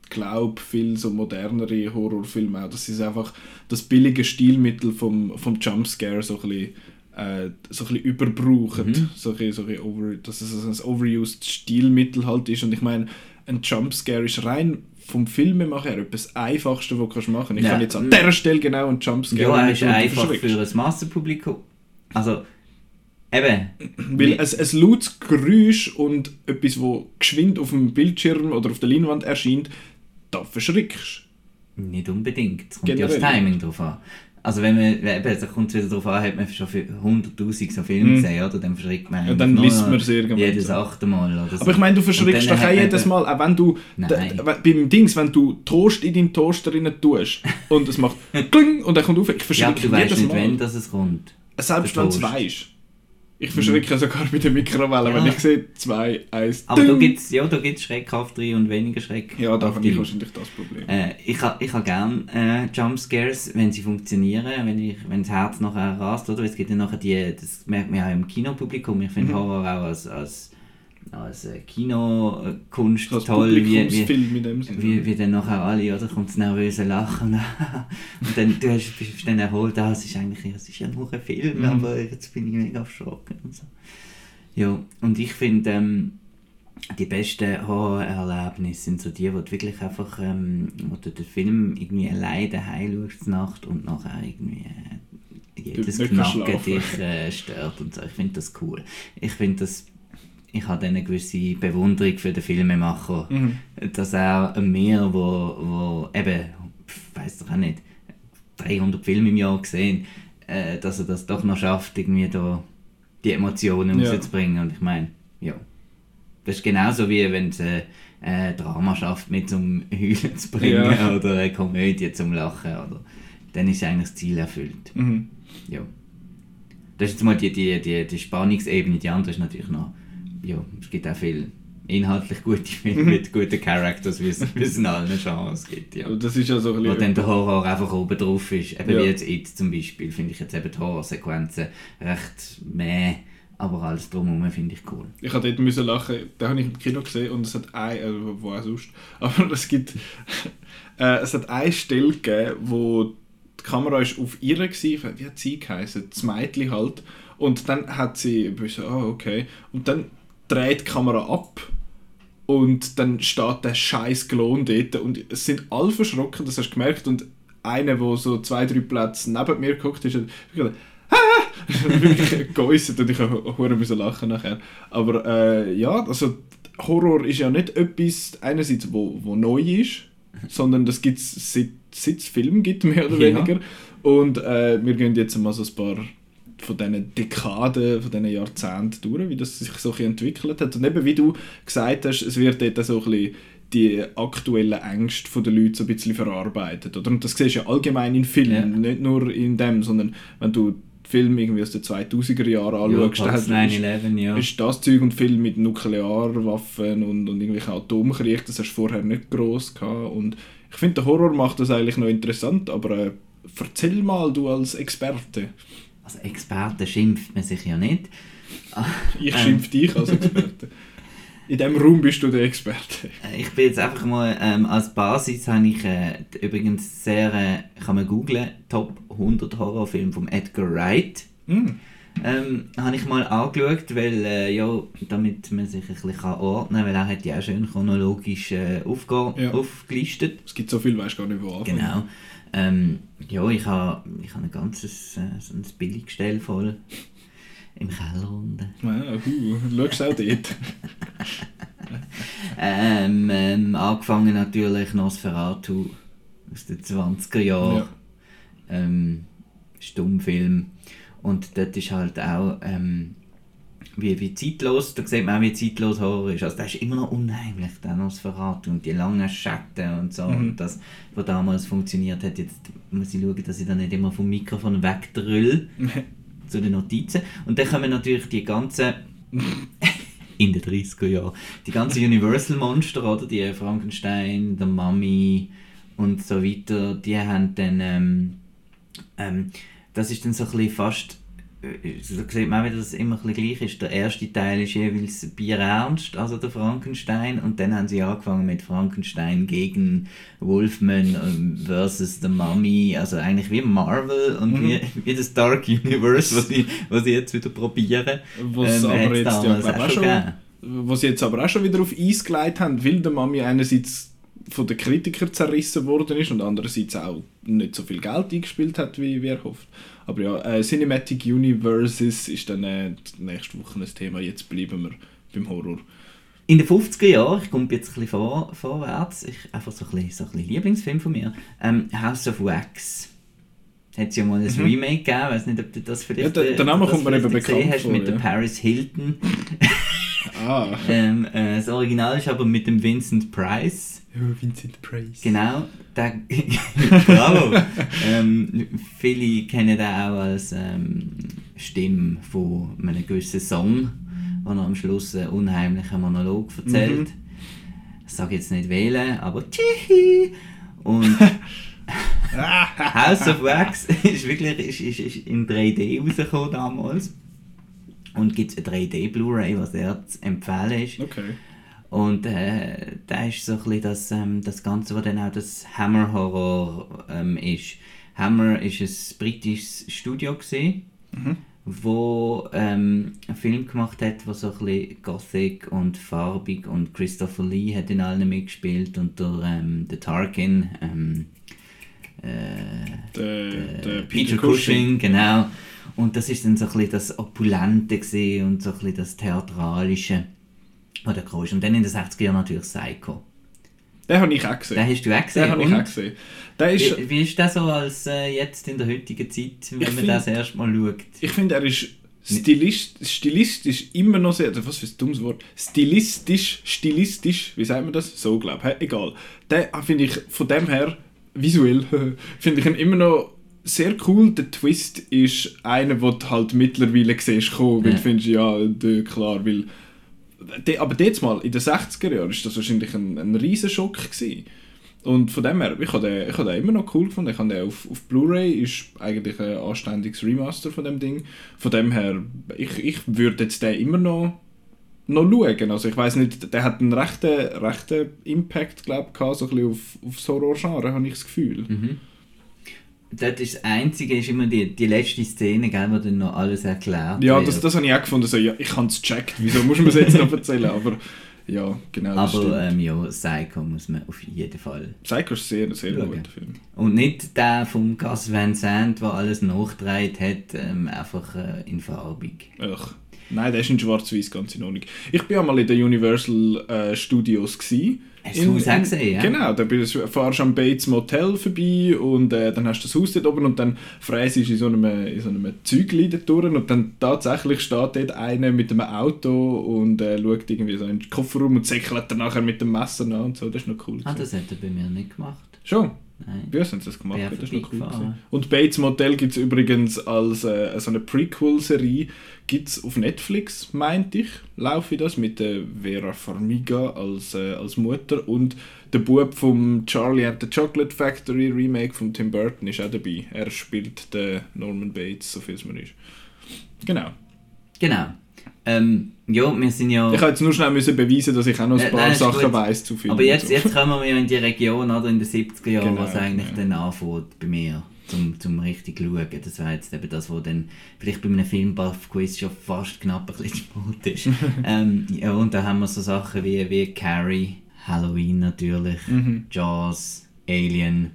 glaube viel so modernere Horrorfilme auch. Das ist einfach das billige Stilmittel vom, vom Jumpscare so ein bisschen, äh, so ein bisschen überbrauchen. Mhm. So ein bisschen, so ein bisschen over, dass es ein overused Stilmittel halt ist. Und ich meine, ein Jumpscare ist rein vom Filmemacher her etwas Einfachste, was du kannst machen. Ich Ja. kann jetzt an dieser Stelle genau einen Jumpscare Ja, er machen ist einfach für ein Massenpublikum. Also, eben. Weil ein, ein lautes Geräusch und etwas, wo geschwind auf dem Bildschirm oder auf der Leinwand erscheint, da verschrickst Nicht unbedingt. Es kommt ja das Timing drauf an. Also wenn man, eben, da kommt es wieder darauf an, hat man schon für 100'000 so Filme Mhm. gesehen, oder? Dann verschreckt man Ja, dann liest man es irgendwann Jedes achte Mal oder so. Aber ich meine, du dann doch auch jedes Mal, auch wenn du beim Dings, wenn du Toast in deinen Toaster rein tust und es macht kling und dann kommt auf, ich Ja, aber du weißt nicht, Mal. wenn das es kommt. Selbst wenn du es weißt. Ich verschrecke sogar bei der Mikrowelle, Ja. wenn ich sehe, zwei, eins, Aber da gibt es ja, da gibt's schreckhaftere und weniger schreckhafte. Ja, da habe ich wahrscheinlich das Problem. Äh, ich habe ich ha gerne äh, Jumpscares, wenn sie funktionieren, wenn, ich, wenn das Herz nachher rast, oder? Es gibt ja nachher die, das merkt man ja auch im Kinopublikum, ich Mhm. finde Horror auch als, als, als äh, Kinokunst Das toll, wie, wie, wie, wie dann nachher alle, oder, kommt das nervöse Lachen und dann du hast, bist dann erholt, ah, es ist eigentlich, es ist ja nur ein Film, Mhm. aber jetzt bin ich mega erschrocken und so. Ja, und ich finde, ähm, die besten Horrorerlebnisse sind so die, wo du wirklich einfach, ähm, wo du den Film irgendwie alleine daheim schaust Nacht und nachher irgendwie äh, jedes Knacken dich äh, stört und so. Ich finde das cool. Ich finde das, ich habe eine gewisse Bewunderung für den Filmemacher, Mhm. dass er mir, wo, wo eben, weiß doch auch nicht, 300 Filme im Jahr gesehen, äh, dass er das doch noch schafft, irgendwie da die Emotionen Ja. rauszubringen. Und ich meine, ja. Das ist genauso wie wenn es äh, ein Drama schafft, mit zum Heulen zu bringen Ja. oder eine Komödie zum Lachen. Oder, dann ist eigentlich das Ziel erfüllt. Mhm. Ja. Das ist jetzt mal die, die, die, die Spannungsebene. Die andere ist natürlich noch, ja, es gibt auch viel inhaltlich gute Filme mit guten Characters, wie es in allen Genres gibt. Ja. Das ist ja so ein Wo dann der Horror einfach oben drauf ist. Eben Ja. wie jetzt It zum Beispiel, finde ich jetzt eben die Horrorsequenzen recht meh, aber alles drumherum finde ich cool. Ich habe dort müssen lachen, den habe ich im Kino gesehen und es hat ein, äh, wo auch sonst, aber es gibt, äh, es hat eine Stelle gegeben, wo die Kamera ist auf ihr war, wie hat sie geheißen, das Mädchen halt, und dann hat sie, so, ah okay, und dann dreht die Kamera ab und dann steht der scheiß Klon dort und es sind alle verschrocken, das hast du gemerkt und einer, der so zwei, drei Plätze neben mir guckt, ist hat gesagt, wirklich geäussert und ich habe müssen lachen nachher. Aber äh, ja, also Horror ist ja nicht etwas einerseits, wo, wo neu ist, sondern das gibt es seit, seit es Film gibt, mehr oder Ja. weniger. Und äh, wir gehen jetzt mal so ein paar von diesen Dekaden, von diesen Jahrzehnten durch, wie das sich so entwickelt hat. Und eben wie du gesagt hast, es wird dort so ein bisschen die aktuellen Ängste der Leute so ein bisschen verarbeitet. Oder? Und das siehst du ja allgemein in Filmen, Ja. nicht nur in dem, sondern wenn du Filme irgendwie aus den 2000er Jahren Ja, anschaust, dann Post hast- ist, 9-11, ja. ist das Zeug und Film mit Nuklearwaffen und, und irgendwelchen Atomkrieg, das hast du vorher nicht gross gehabt. Und ich finde, der Horror macht das eigentlich noch interessant, aber äh, erzähl mal, du als Experte. Also Experte schimpft man sich ja nicht. Ich Ähm. schimpf dich als Experte. In diesem Raum bist du der Experte. Äh, Ich bin jetzt einfach mal, ähm, als Basis habe ich äh, übrigens sehr, äh, kann man googlen, Top 100 Horrorfilme von Edgar Wright. Hm. Ähm, habe ich mal angeschaut, weil, äh, ja, damit man sich ein bisschen ordnen kann, weil er hat ja auch schön chronologisch äh, Ja. aufgelistet. Es gibt so viel, weißt du gar nicht, wo anfangen. Genau. Ähm, ja, ich habe ich habe ein ganzes äh, so ein Billiggestell voll im Keller unten. Ja, uh, schaust du auch dort. Ähm, ähm, angefangen natürlich Nosferatu aus den 20er Jahren. Ja. Ähm, Stummfilm. Und dort ist halt auch ähm, wie, wie zeitlos, da sieht man auch, wie zeitlos Horror ist. Also das ist immer noch unheimlich, der Nosferatu und die langen Schatten und so. Mhm. Und das, was damals funktioniert hat, jetzt muss ich schauen, dass ich dann nicht immer vom Mikrofon wegdrüll zu den Notizen. Und dann kommen natürlich die ganzen in den 30er Jahren. Die ganzen Universal-Monster, oder? Die Frankenstein, der Mummy und so weiter, die haben dann, ähm, ähm, das ist dann so ein bisschen fast, äh, so sieht man auch wieder, dass es immer ein gleich ist. Der erste Teil ist jeweils bierernst, also der Frankenstein, und dann haben sie angefangen mit Frankenstein gegen Wolfman ähm, versus The Mummy, also eigentlich wie Marvel und Mhm. wie, wie das Dark Universe, was sie, was sie jetzt wieder probieren. Was Ähm, aber jetzt ja, auch schon gegeben. was sie jetzt aber auch schon wieder auf Eis gelegt haben, weil der Mami einerseits von den Kritikern zerrissen worden ist und andererseits auch nicht so viel Geld eingespielt hat, wie wir hofft. Aber ja, äh, Cinematic Universes ist dann äh, nächste Woche ein Thema. Jetzt bleiben wir beim Horror. In den 50er Jahren, ich komme jetzt ein bisschen vor, vorwärts, ich, einfach so ein, bisschen, so ein bisschen Lieblingsfilm von mir, ähm, House of Wax. hat es ja mal ein Mhm. Remake gegeben, ich weiß nicht, ob du das vielleicht Ja, der- der Name kommt mir eben bekannt hast, vor, mit der ja. Paris Hilton. Ah. ähm, äh, das Original ist aber mit dem Vincent Price. Vincent Price. Genau, der, bravo. ähm, viele kennen den auch als ähm, Stimme von einem gewissen Song, wo er am Schluss einen unheimlichen Monolog erzählt. Mhm. Ich sage jetzt nicht wählen, aber Tschihi! Und House of Wax ist wirklich ist, ist, ist in 3D rausgekommen damals. Und gibt eine 3D Blu-ray, was sehr zu empfehlen ist. Okay. Und äh, da ist so ein bisschen das, ähm, das Ganze, was dann auch das Hammer Horror ähm, ist. Hammer ist ein britisches Studio gewesen, Mhm. wo ähm, einen Film gemacht hat, der so ein bisschen gothic und farbig und Christopher Lee hat in allen mitgespielt und der, ähm, der Tarkin, ähm, äh, Der, der äh, Peter, Cushing, genau. Und das ist dann so ein bisschen das Opulente und so ein bisschen das Theatralische, da kam. Und dann in den 60er Jahren natürlich Psycho. Den habe ich auch gesehen. Den hast du auch Den gesehen. habe ich auch gesehen. Der ist, Wie, wie ist das so als äh, jetzt in der heutigen Zeit, wenn man find- das erst mal schaut? ich finde, er ist stilist, stilistisch immer noch sehr, was für ein dummes Wort, stilistisch, stilistisch, wie sagt man das? So, glaube ich, egal. Den ah, finde ich von dem her, visuell, finde ich ihn immer noch sehr cool. Der Twist ist einer, den du halt mittlerweile siehst, kommen, weil Ja. du findest, ja, klar, weil aber jetzt mal, in den 60er Jahren, ist das wahrscheinlich ein, ein riesen Schock gewesen. Und von dem her, ich habe den, ich den immer noch cool gefunden. Ich habe den auf, auf Blu-ray, ist eigentlich ein anständiges Remaster von dem Ding. Von dem her, ich, ich würde jetzt den immer noch, noch schauen. Also ich weiß nicht, der hat einen rechten, rechten Impact, glaube ich, so ein bisschen auf, auf das Horror-Genre, habe ich das Gefühl. Mhm. Das, ist das Einzige ist immer die, die letzte Szene, gell, wo dann noch alles erklärt Ja, das, das habe ich auch gefunden. So, ja, ich habe es gecheckt, wieso muss man es jetzt noch erzählen? Aber ja, genau, das Aber ähm, ja, Psycho muss man auf jeden Fall. Psycho ist sehr, sehr Schauen. guter Film. Und nicht der vom Gus Van Sant, der alles nachgedreht hat, ähm, einfach äh, in farbig. Ach. Nein, der ist in schwarz-weiß ganz in Ordnung. Ich bin einmal in den Universal äh, Studios. Gewesen. Hast du das auch gesehen, ja? Genau, da fahrst du am Bates Motel vorbei und äh, dann hast du das Haus dort oben und dann fräst du in so einem, in so einem Zeugli dort durch und dann tatsächlich steht dort einer mit einem Auto und äh, schaut irgendwie so in den Kofferraum und säckelt dann nachher mit dem Messer nach und so. Das ist noch cool. Ah, das hat er bei mir nicht gemacht. Schon? Nein. Wie haben das gemacht? Das ist noch cool. gewesen. Und Bates Motel gibt es übrigens als äh, so eine Prequel-Serie gibt's auf Netflix, meinte ich, laufe ich das, mit der Vera Farmiga als, äh, als Mutter und der Bub vom Charlie and the Chocolate Factory Remake von Tim Burton ist auch dabei. Er spielt den Norman Bates, so viel es mir ist. Genau. Genau. Ähm, ja, wir sind ja... Ich habe jetzt nur schnell müssen beweisen, dass ich auch noch ein paar nein, Sachen weiss zu Filmen. Aber jetzt, so. jetzt kommen wir ja in die Region, oder in den 70er Jahren, Genau, was eigentlich ja. dann anfängt bei mir, zum, zum richtig schauen. Das wäre jetzt eben das, was dann vielleicht bei einem Filmbuff-Quiz schon fast knapp ein bisschen Sport ist. ähm, ja, und da haben wir so Sachen wie, wie Carrie, Halloween natürlich, Mhm. Jaws, Alien,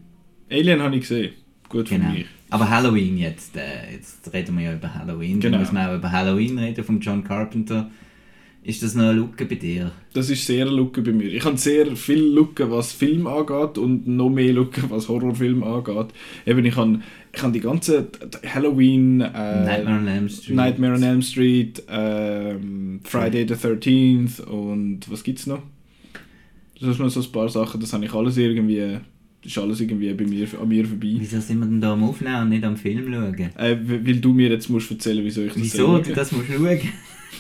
Alien habe ich gesehen. Gut für genau. mich. Aber Halloween jetzt, äh, jetzt reden wir ja über Halloween, Genau. dann muss man auch über Halloween reden, von John Carpenter. Ist das noch eine Lücke bei dir? Das ist sehr Lücke bei mir. Ich habe sehr viel Lücke, was Film angeht und noch mehr Lücke, was Horrorfilm angeht. Eben, ich habe, ich habe die ganze Halloween, äh, Nightmare on Elm Street. Nightmare on Elm Street, ähm, Friday the 13th und was gibt's noch? Das ist noch so ein paar Sachen, das habe ich alles irgendwie, das ist alles irgendwie bei mir, an mir vorbei. Wieso sind wir denn da am Aufnehmen und nicht am Film schauen? Äh, weil du mir jetzt musst erzählen, wieso ich das Wieso? Du das musst schauen.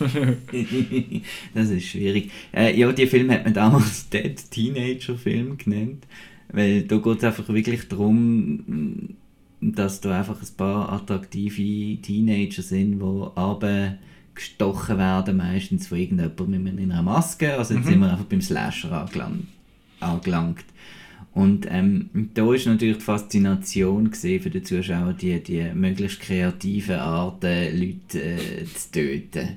das ist schwierig. Äh, ja, die Film hat man damals Dead Teenager Film genannt. Weil da geht es einfach wirklich darum, dass da einfach ein paar attraktive Teenager sind, die aber gestochen werden, meistens von irgendjemandem mit einer Maske. Also jetzt Mhm. sind wir einfach beim Slasher angelangt. angelangt. Und ähm, da ist natürlich die Faszination gesehen für den Zuschauer, die, die möglichst kreativen Arten, Leute äh, zu töten.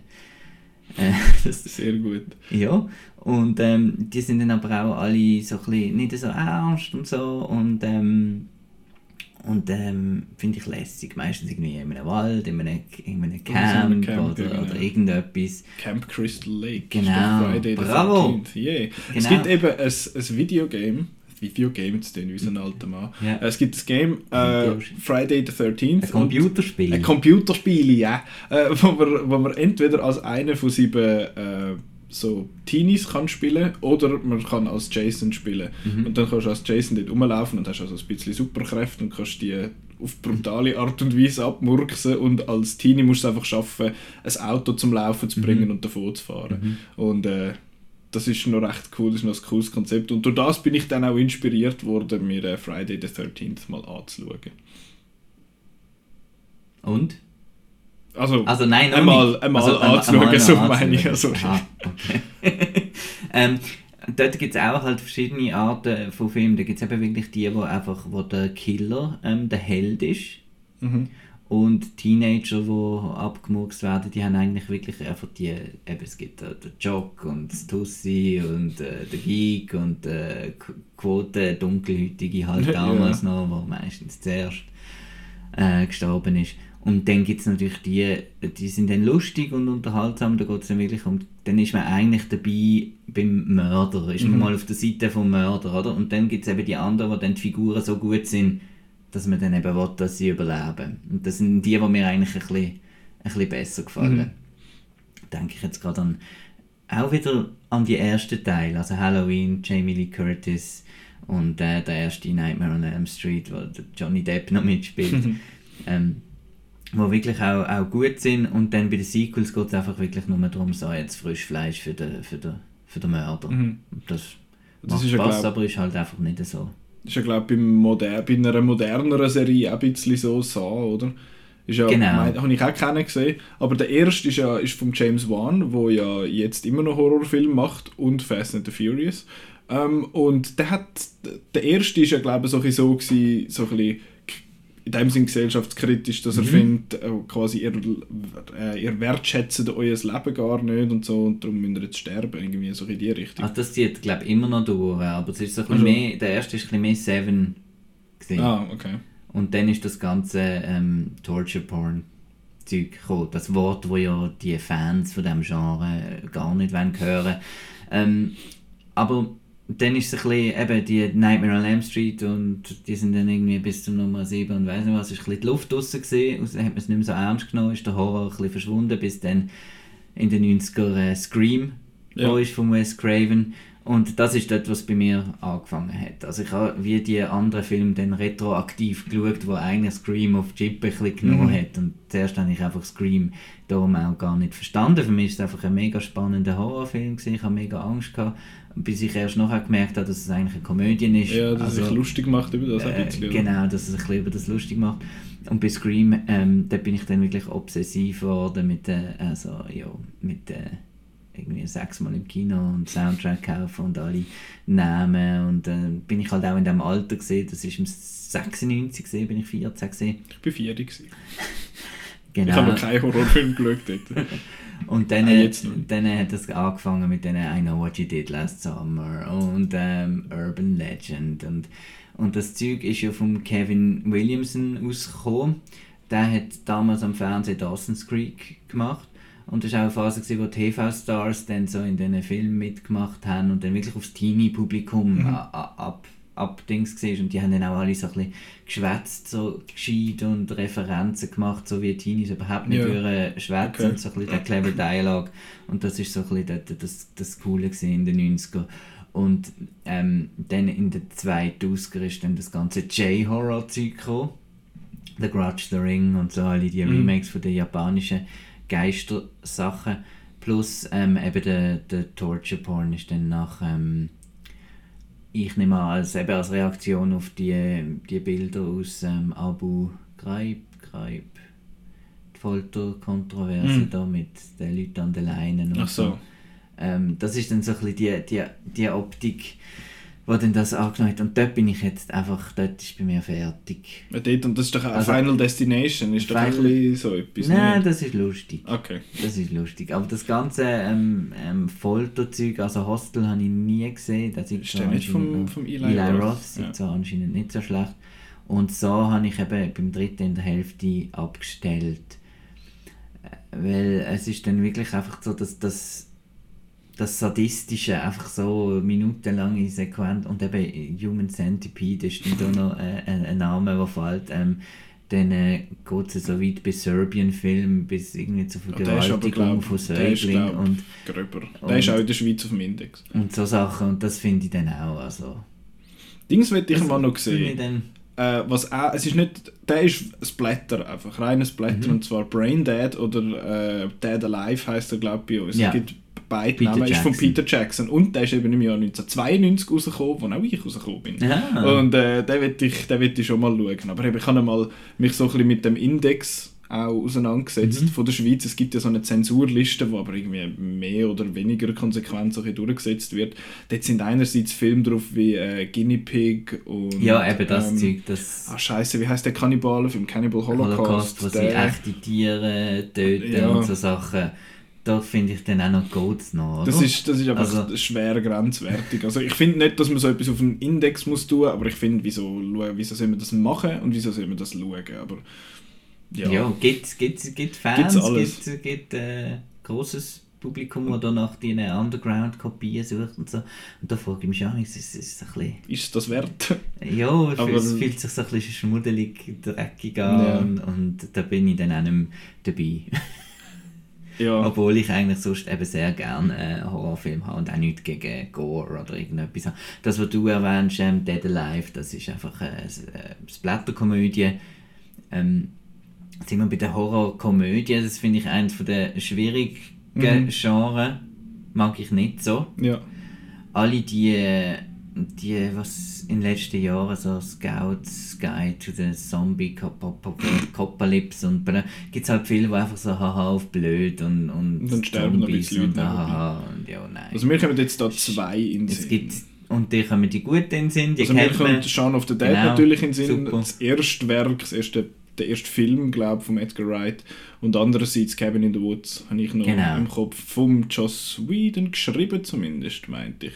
Äh, das, Sehr gut. ja, und ähm, die sind dann aber auch alle so ein bisschen nicht so ernst und so und ähm, und ähm, finde ich lässig, meistens irgendwie in einem Wald, in einem, in einem so einem Camp, Camp, oder, ja, genau. oder irgendetwas. Camp Crystal Lake. Genau. Ist Friday Bravo. 13th. Yeah. Es Genau. gibt eben ein, ein Videogame, Videogame zu tun, wie so ein alter Mann. Ja. Äh, Es gibt das Game äh, Friday the 13th. Ein Computerspiel. Ein Computerspiel, ja. Äh, wo, man, wo man entweder als einer von sieben äh, so Teenies kann spielen oder man kann als Jason spielen. Mhm. Und dann kannst du als Jason dort rumlaufen und hast also ein bisschen Superkräfte und kannst die auf brutale Art und Weise abmurksen und als Teenie musst du es einfach schaffen, ein Auto zum Laufen zu bringen Mhm. und davon zu fahren. Mhm. Und äh, das ist noch recht cool, das ist noch ein cooles Konzept. Und durch das bin ich dann auch inspiriert worden, mir äh, Friday the 13th mal anzuschauen. Und? Also, Also nein, Einmal- einmal also, anzuschauen, einmal so meine ich, sorry. Ah, okay. ähm, dort gibt es auch halt verschiedene Arten von Filmen. Da gibt es eben wirklich die, wo einfach wo der Killer ähm, der Held ist. mhm. Und Teenager, die abgemurkst werden, die haben eigentlich wirklich einfach die, eben es gibt da den Jock und das Tussi und äh, der Geek und Qu- Quote Dunkelhütige halt Ja. damals noch, wo meistens zuerst äh, gestorben ist. Und dann gibt es natürlich die, die sind dann lustig und unterhaltsam, da geht es dann wirklich um, dann ist man eigentlich dabei beim Mörder, ist man Mhm. mal auf der Seite vom Mörder, oder? Und dann gibt es eben die anderen, wo dann die Figuren so gut sind, dass man dann eben will, dass sie überleben. Und das sind die, die mir eigentlich ein bisschen, ein bisschen besser gefallen. Mhm. Denke ich jetzt gerade an, auch wieder an die ersten Teile, also Halloween, Jamie Lee Curtis und äh, der erste Nightmare on Elm Street, wo Johnny Depp noch mitspielt. ähm, wo wirklich auch, auch gut sind und dann bei den Sequels geht es einfach wirklich nur darum, so jetzt Frischfleisch für den, für den, für den Mörder. Mhm. Das, Das macht ist ja, Spaß, glaub- aber ist halt einfach nicht so. Ist ja glaube ich moder bei einer moderneren Serie auch ein bisschen so so, oder? Ist ja, Genau. mein- habe ich auch keinen gesehen. Aber der erste ist ja ist von James Wan, wo ja jetzt immer noch Horrorfilm macht und Fast and the Furious. Ähm, und der hat, der erste ist ja glaube ich so, so gewesen, so ein bisschen in dem Sinn gesellschaftskritisch, dass er Mhm. findet, äh, quasi ihr, äh, ihr wertschätzt euer Leben gar nicht und so und darum müsst ihr jetzt sterben, irgendwie so in die Richtung. Ach, das zieht, glaube ich, immer noch durch, aber es ist so ein Also- mehr, der erste ist ein bisschen mehr Seven gewesen. Ah, okay. Und dann ist das ganze ähm, Torture Porn Zeug gekommen. Das Wort, wo ja die Fans von dem Genre gar nicht wollen hören. Ähm, aber dann ist es ein bisschen, eben die Nightmare on Elm Street und die sind dann irgendwie bis zum Nummer 7 und weiss nicht was, ist ein bisschen die Luft draussen gesehen, also hat man es nicht mehr so ernst genommen, ist der Horror ein bisschen verschwunden, bis dann in den 90er äh, Scream Ja. ist von Wes Craven und das ist dort, was bei mir angefangen hat. Also ich habe wie die anderen Filme dann retroaktiv geschaut, wo eigentlich Scream auf Chippe ein bisschen genommen Mhm. hat und zuerst habe ich einfach Scream darum auch gar nicht verstanden. Für mich ist es einfach ein mega spannender Horrorfilm gewesen. ich habe mega Angst gehabt, bis ich erst nachher gemerkt habe, dass es eigentlich eine Komödie ist. Ja, dass Also, sich lustig macht über das ein äh, bisschen. genau, dass er sich über das lustig macht. Und bei Scream, ähm, da bin ich dann wirklich obsessiv geworden mit, äh, also, ja, mit äh, irgendwie sechsmal im Kino und Soundtrack kaufen und alle Namen und äh, bin ich halt auch in dem Alter gesehen, das ist im 96 gesehen, bin ich 14 gesehen. Ich bin vier gewesen. Genau. Ich habe noch keinen Horrorfilm geschaut dort. Und dann, Ah, jetzt noch. dann hat es angefangen mit den I Know What You Did Last Summer und ähm, Urban Legend. Und, und das Zeug ist ja von Kevin Williamson ausgekommen. Der hat damals am Fernsehen Dawson's Creek gemacht. Und das war auch eine Phase, gewesen, wo TV-Stars dann so in diesen Filmen mitgemacht haben und dann wirklich aufs Teenie-Publikum Mhm. ab, ab Dings gesehen. Und die haben dann auch alle so ein bisschen geschwätzt, so gescheit und Referenzen gemacht, so wie Teenies überhaupt nicht Ja. würden schwätzen, Okay. so ein bisschen der clever Dialog. Und das ist so ein bisschen das, das, das Coole in den 90er. Und ähm, dann in den 2000er ist dann das ganze J-Horror-Zeug gekommen. The Grudge, The Ring und so, alle die Mhm. Remakes von den japanischen Geistersachen. Plus ähm, eben der, der Torture Porn ist dann nach, ähm, ich nehme an, als, eben als Reaktion auf die, die Bilder aus ähm, Abu Ghraib, Ghraib, die Folterkontroverse Mhm. da mit den Leuten an den Leinen und Ach so. ähm, das ist dann so ein bisschen die, die, die Optik, die dann das angenommen hat. Und dort bin ich jetzt einfach, dort ist bei mir fertig. Ja, dort, und das ist doch auch Also- Final Destination, ist doch ein Final- bisschen so etwas, Nein, nicht? das ist lustig. Okay. Das ist lustig. Aber das ganze ähm, ähm, Folterzeug, also Hostel habe ich nie gesehen. Das ist, Ist der nicht vom, vom Eli, Eli Roth? Roth, sieht Ja. zwar anscheinend nicht so schlecht. Und so habe ich eben beim dritten in der Hälfte abgestellt. Äh, Weil es ist dann wirklich einfach so, dass das das Sadistische, einfach so minutenlange Sequenz und eben Human Centipede ist dann da noch äh, ein, ein Name, der fällt. Ähm, dann äh, geht es so weit bis Serbian-Film, bis irgendwie zur der Vergewaltigung von der Säuglingen glaub, und, Gröber. Und- Der ist auch in der Schweiz auf dem Index. und so Sachen und das finde ich dann auch. Also, Dings will ich mal noch sehen. Äh, was auch, es ist nicht, der ist ein Splatter, einfach reines Splatter, Mhm. und zwar Brain Dead oder äh, Dead Alive heißt er, glaube ich, bei uns. Ja. Es gibt beide Peter Namen, ist von. Peter Jackson und der ist eben im Jahr 1992 rausgekommen, wo auch ich rausgekommen bin. ja. Und äh, den will ich, den ich schon mal schauen. Aber eben, ich habe mal mich so ein bisschen mit dem Index auch auseinandergesetzt Mhm. von der Schweiz. Es gibt ja so eine Zensurliste, wo aber irgendwie mehr oder weniger konsequent so durchgesetzt wird. Dort sind einerseits Filme drauf wie äh, Guinea Pig und... ja, eben das ähm, Zeug, das Ah, scheiße, wie heißt der Kannibalenfilm? Cannibal Holocaust. Holocaust, wo sie der, echte Tiere töten Ja. und so Sachen. Da finde ich dann auch noch Goats noch, oder? das ist, das ist einfach Also- schwer grenzwertig. Also ich finde nicht, dass man so etwas auf einen Index muss tun, aber ich finde, wieso, wieso soll man das machen und wieso soll man das schauen? Aber ja, Ja, gibt gibt gibt Fans, Gibt's alles. gibt gibt äh, großes Publikum, das da nach diesen Underground-Kopien sucht und so. Und da frage ich mich auch, ist es ist ein bisschen, ist das wert? ja, Aber- es fühlt sich so ein bisschen schmuddelig, dreckig Ja. an und da bin ich dann auch nicht mehr dabei. ja. Obwohl ich eigentlich sonst eben sehr gerne äh, Horrorfilme habe und auch nichts gegen Gore oder irgendetwas habe. Das, was du erwähnst, ähm, Dead Alive, das ist einfach äh, eine Splatterkomödie. Ähm, sind wir bei der Horrorkomödie, das finde ich eines der schwierigen Mhm. Genres. Mag ich nicht so. ja. Alle die, äh, die was in den letzten Jahren so Scouts Guide to the Zombie Apocalypse und gibt es halt viele, die einfach so haha auf blöd und, und, Und dann sterben noch ein und Leute haha und ja nein. Also mir kommen jetzt da zwei in den Sinn. und die kommen die guten in den Sinn, die also man. kommt Shaun of the Dead Genau, natürlich in den Sinn. super. Das erste Werk, das erste, der erste Film, glaube ich, von Edgar Wright. Und andererseits Cabin in the Woods habe ich noch Genau. im Kopf. Vom Joss Whedon geschrieben zumindest, meinte ich.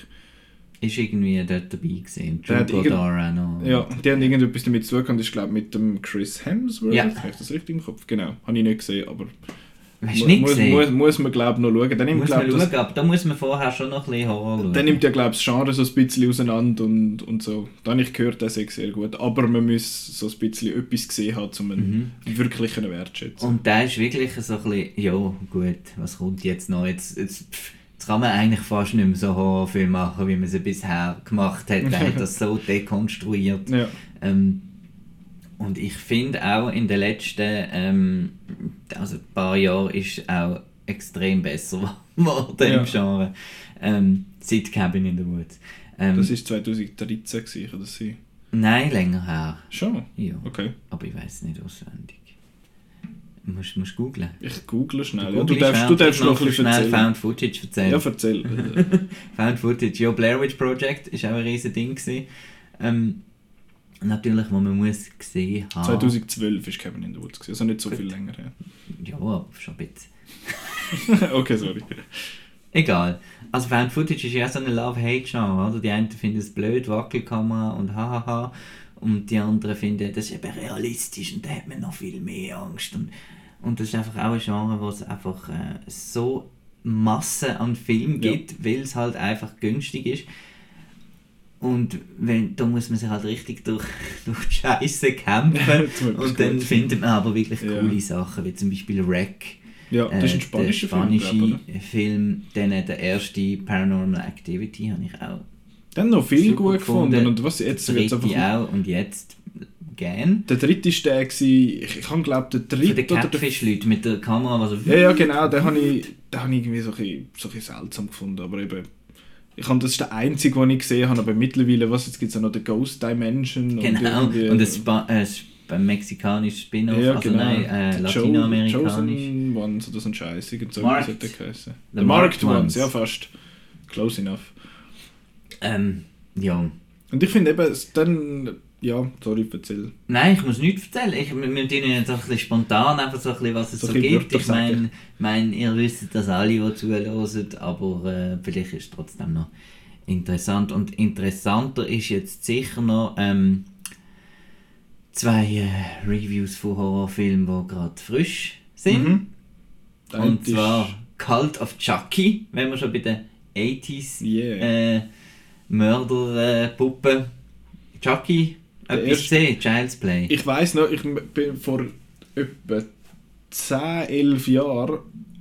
Ist irgendwie dort dabei gewesen. Drew Goddard auch noch. Ja, die haben irgendetwas damit zu tun. Das ist, glaube ich, mit dem Chris Hemsworth. Ja. Habe ich das richtig im Kopf? Genau. Habe ich nicht gesehen, aber Hast du nicht muss, gesehen? muss, muss man, glaube ich, noch schauen. Dann nimmt, muss glaub, man das, schauen, aber da muss man vorher schon noch ein bisschen Horror schauen. dann nimmt ja, glaube ich, das Genre so ein bisschen auseinander und, und so. Da habe ich gehört, das ist sehr gut. Aber man muss so ein bisschen etwas gesehen haben, um einen wirklichen wertschätzen. Mhm. Und der ist wirklich so ein bisschen, ja gut, was kommt jetzt noch? Jetzt, jetzt, pff, jetzt kann man eigentlich fast nicht mehr so Horrorfilme machen, wie man sie bisher gemacht hat. Der hat das so dekonstruiert. Ja. Ähm, und ich finde auch in den letzten ähm, also ein paar Jahren ist auch extrem besser geworden Ja. im Genre. Ähm, seit Cabin in the Woods. Ähm, Das war 2013, gewesen, das sein? nein, länger her. Schon? Ja, Okay. aber ich weiß nicht auswendig. Musst du googlen. Ich google schnell. Du Ja, du darfst, du darfst ich noch ein bisschen schnell erzählen. Found Footage erzählen. Ja, erzähl. Found Footage, ja, Blair Witch Project ist auch ein riesen Ding gewesen. Ähm, natürlich, wo man muss gesehen haben. 2012 ist Cabin in the Woods, gewesen, also nicht so Gut. viel länger her. Ja, aber schon ein bisschen. okay, sorry. Egal. Also Found Footage ist ja so eine Love-Hate-Genre, oder? Die einen finden es blöd, Wackelkamera und hahaha. Und die anderen finden, das ist eben realistisch und da hat man noch viel mehr Angst. Und, und das ist einfach auch ein Genre, wo es einfach äh, so Masse an Filmen Ja. gibt, weil es halt einfach günstig ist. Und wenn, da muss man sich halt richtig durch, durch die Scheiße kämpfen. Wird und dann gut. findet man aber wirklich Ja. coole Sachen, wie zum Beispiel Wreck. Ja, das ist ein Äh, spanischer der Film, spanische glaube? Film, dann äh, der erste Paranormal Activity habe ich auch haben noch viel gut gefunden. Und was jetzt dritte einfach... auch und jetzt gern. Der dritte war der, gewesen, ich, habe glaube der Für die dritte oder der... Catfish-Leute mit der Kamera, was Ja, ja, genau, den habe ich, den habe ich irgendwie so ein, bisschen, so ein bisschen seltsam gefunden, aber eben... Ich habe, das ist der einzige, den ich gesehen habe, aber mittlerweile, was, jetzt gibt es ja noch den Ghost Dimension Genau, und irgendwie... und das äh, ein mexikanisches Spin-off, ja, also genau. nein, äh, latinoamerikanisch. Chosen Ones oder so ein Scheiß, irgend so Marked. hat der geheißen. The The Marked Marked Ones, Ones. ja fast. Close enough. Ähm, ja. Und ich finde eben, dann... Ja, sorry, erzähl. Nein, ich muss nichts erzählen. Ich, wir wir tun jetzt einfach ein bisschen spontan, einfach so ein bisschen, was es So so, gibt. Ich meine, mein, ihr wisst das alle, die zuhören, aber äh, vielleicht ist es trotzdem noch interessant. Und interessanter ist jetzt sicher noch ähm, zwei äh, Reviews von Horrorfilmen, die gerade frisch sind. Mhm. Und zwar Cult of Chucky, wenn wir schon bei den 80s Yeah. äh, Mörderpuppe. Chucky, Der etwas erste- gesehen, Child's Play. Ich weiß noch, ich bin vor etwa 10, 11 Jahren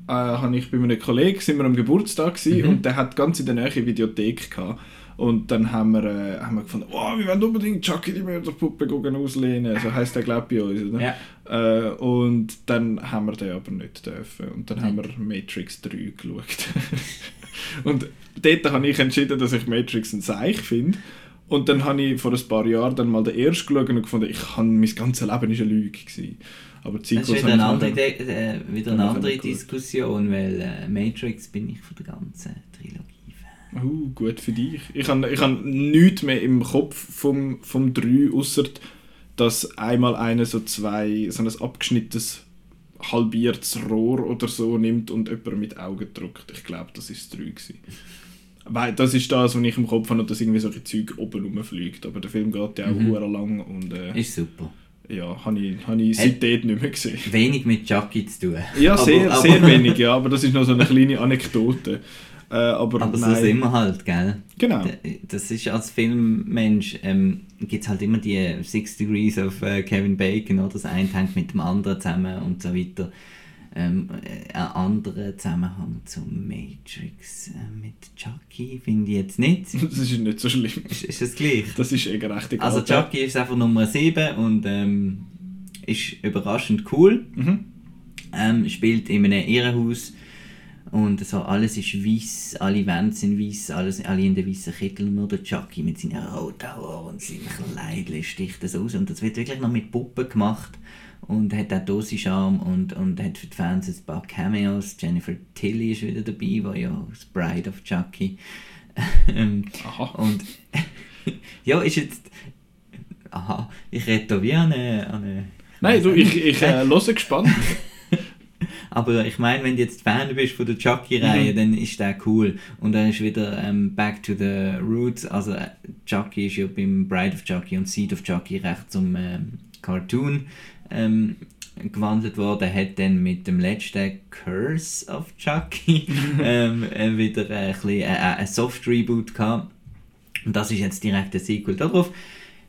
äh, habe ich bei einem Kollegen, sind wir am Geburtstag gewesen, Mhm. und der hat ganz in der Nähe Videothek gehabt. Und dann haben wir, äh, haben wir gefunden, oh, wir wollen unbedingt Chucky die Mörderpuppe auslehnen. So heisst der, glaube ich, bei uns. Oder? Ja. Äh, und dann haben wir den aber nicht dürfen. Und dann haben wir Matrix 3 geschaut. und dort habe ich entschieden, dass ich Matrix ein Seich finde. Und dann habe ich vor ein paar Jahren dann mal den ersten geschaut und gefunden, ich habe mein ganzes Leben ist eine Lüge gewesen. Aber die Das ist wieder eine andere, äh, wieder eine andere. Diskussion, weil äh, Matrix bin ich von der ganzen Trilogie Fan. Uh, gut für dich. Ich habe ich hab nichts mehr im Kopf vom, vom 3, außer dass einmal einer so zwei, so ein abgeschnittenes halbiertes Rohr oder so nimmt und jemand mit Augen drückt. Ich glaube, das ist das 3 gewesen. Weil das ist das, was ich im Kopf habe, dass irgendwie solche Zeug oben rumfliegt. Aber der Film geht ja auch Mhm. lang und äh, Ist super. ja, habe ich, hab ich seitdem nicht mehr gesehen. Wenig mit Chucky zu tun. Ja, Aber- sehr, aber- sehr wenig, ja, aber das ist noch so eine kleine Anekdote. Äh, aber Aber so sind wir halt, gell? Genau. Das ist als Filmmensch, ähm, gibt es halt immer die Six Degrees of äh, Kevin Bacon, oder? Das eine hängt mit dem anderen zusammen und so weiter. Ähm, äh, ein anderer Zusammenhang zum Matrix äh, mit Chucky finde ich jetzt nicht. Das ist nicht so schlimm. Ist, ist das gleich? Das ist eh gerecht egal. Also Chucky ist einfach Nummer 7 und ähm, ist überraschend cool. Mhm. Ähm, spielt in einem Irrenhaus und so alles ist weiß, alle Wände sind weiß, alles, alle in den weißen Kittel, nur der Chucky mit seinen roten Haaren und seinen Kleidchen sticht das aus und das wird wirklich noch mit Puppen gemacht und hat auch Dosi-Charme und, und hat für die Fans ein paar Cameos. Jennifer Tilly ist wieder dabei, die ja das Bride of Chucky ähm, Aha. und ja, ist jetzt aha, ich rede da wie an eine, an eine Nein, du, ich, ich äh, höre gespannt. Aber ich meine, wenn du jetzt Fan bist von der Chucky-Reihe, Mhm. dann ist der cool. Und dann ist wieder ähm, Back to the Roots. Also Chucky ist ja beim Bride of Chucky und Seed of Chucky recht zum ähm, Cartoon ähm, gewandelt worden. Hat dann mit dem letzten Curse of Chucky ähm, äh, wieder ein, bisschen, äh, äh, ein Soft-Reboot gehabt. Und das ist jetzt direkt ein Sequel darauf.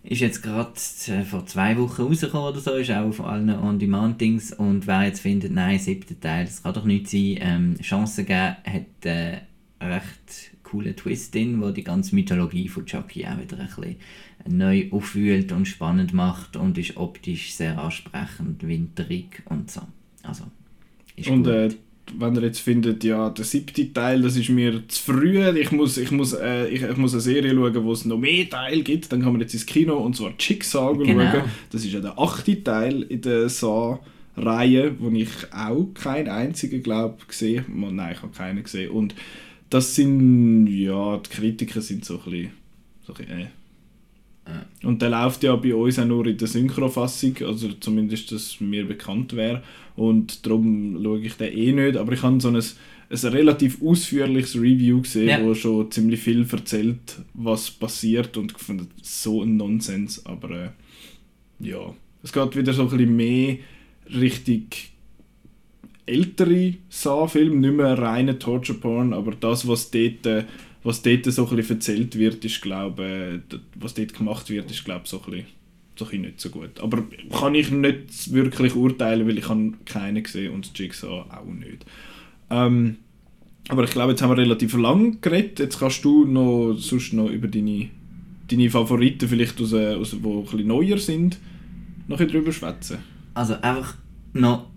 Ist jetzt gerade äh, vor zwei Wochen rausgekommen oder so, ist auch auf allen On-Demand-Dings. Und wer jetzt findet, nein, siebter Teil, das kann doch nicht sein, ähm, Chancen geben, hat äh, recht coolen Twist drin, wo die ganze Mythologie von Chucky auch wieder ein bisschen neu aufwühlt und spannend macht und ist optisch sehr ansprechend, winterig und so. Also, ist Und gut. äh, wenn ihr jetzt findet, ja, der siebte Teil, das ist mir zu früh, ich muss, ich muss, äh, ich, ich muss eine Serie schauen, wo es noch mehr Teile gibt, dann kann man jetzt ins Kino und zwar Jigsaw Genau. schauen. Das ist ja der achte Teil in der Saw-Reihe, wo ich auch keinen einzigen, glaube gesehen habe. Nein, ich habe keinen gesehen. Und das sind, ja, die Kritiker sind so ein bisschen, so ein bisschen äh. Und der läuft ja bei uns auch nur in der Synchrofassung, also zumindest, dass mir bekannt wäre. Und darum schaue ich den eh nicht. Aber ich habe so ein, ein relativ ausführliches Review gesehen, Ja. wo schon ziemlich viel erzählt, was passiert. Und ich finde so ein Nonsens. Aber äh, ja, es geht wieder so ein bisschen mehr richtig ältere Saw-Filme, nicht mehr reine Torture-Porn, aber das, was dort, äh, was dort so ein erzählt wird, ist, glaube äh, was dort gemacht wird, ist, glaube so ein so ein bisschen nicht so gut. Aber kann ich nicht wirklich urteilen, weil ich habe keinen gesehen und Jigsaw auch nicht. Ähm, aber ich glaube, jetzt haben wir relativ lang geredet. Jetzt kannst du noch, sonst noch über deine, deine Favoriten, vielleicht aus, äh, aus, die ein bisschen neuer sind, noch ein drüber schwätzen. Also einfach noch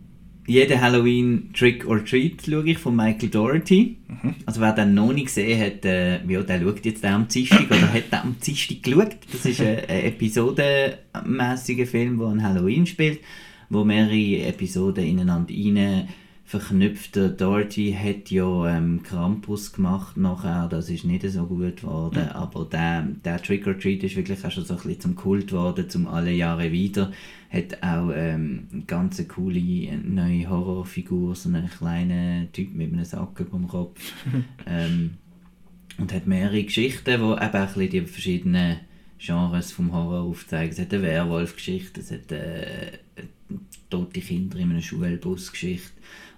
jeden Halloween Trick or Treat schaue ich von Michael Doherty. Also wer den noch nicht gesehen hat, äh, ja, der schaut jetzt am Dienstag oder hat am Dienstag geschaut. Das ist ein, ein episodenmäßiger Film, der an Halloween spielt, wo mehrere Episoden ineinander rein verknüpft. Der Doherty hat ja ähm, Krampus gemacht nachher, das ist nicht so gut geworden, aber der, der Trick or Treat ist wirklich auch schon so ein bisschen zum Kult geworden, zum alle Jahre wieder. Hat auch ähm, eine ganz coole neue Horrorfigur, so einen kleinen Typ mit einem Sack über dem Kopf. ähm, und hat mehrere Geschichten, die eben auch ein bisschen die verschiedenen Genres vom Horror aufzeigen. Es hat eine Werwolf-Geschichte, es hat äh, eine tote Kinder in einem Schulbus-Geschichte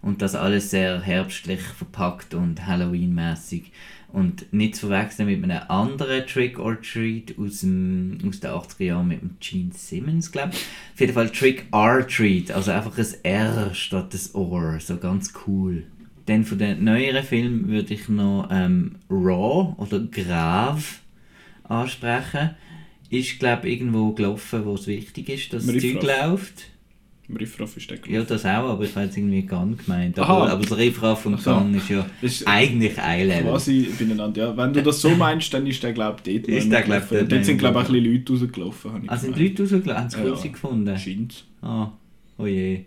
Und das alles sehr herbstlich verpackt und Halloween-mäßig. Und nicht zu verwechseln mit einem anderen Trick or Treat aus, dem, aus den 80er Jahren mit dem Gene Simmons, glaube ich. Auf jeden Fall Trick or Treat, also einfach ein R statt das Or, so ganz cool. Dann von den neueren Filmen würde ich noch ähm, Raw oder Grave ansprechen. Ist, glaube ich, irgendwo gelaufen, wo es wichtig ist, dass das Zeug läuft. Im Riffraff ist der Ja, das auch, aber ich habe jetzt irgendwie Gang gemeint. Aha. Aber, aber der Riffraff und so. Gang ist ja Ist eigentlich ein Level. quasi beieinander. Ja, wenn du das so meinst, dann ist der, glaube ich, dort Ist der, nicht glaub, gelaufen. dort sind, glaube ich, auch ein bisschen Leute rausgelaufen. ich Ah, sind. Leute rausgelaufen? Haben sie Ja, es ja. gefunden? Scheint. Ah, oh je.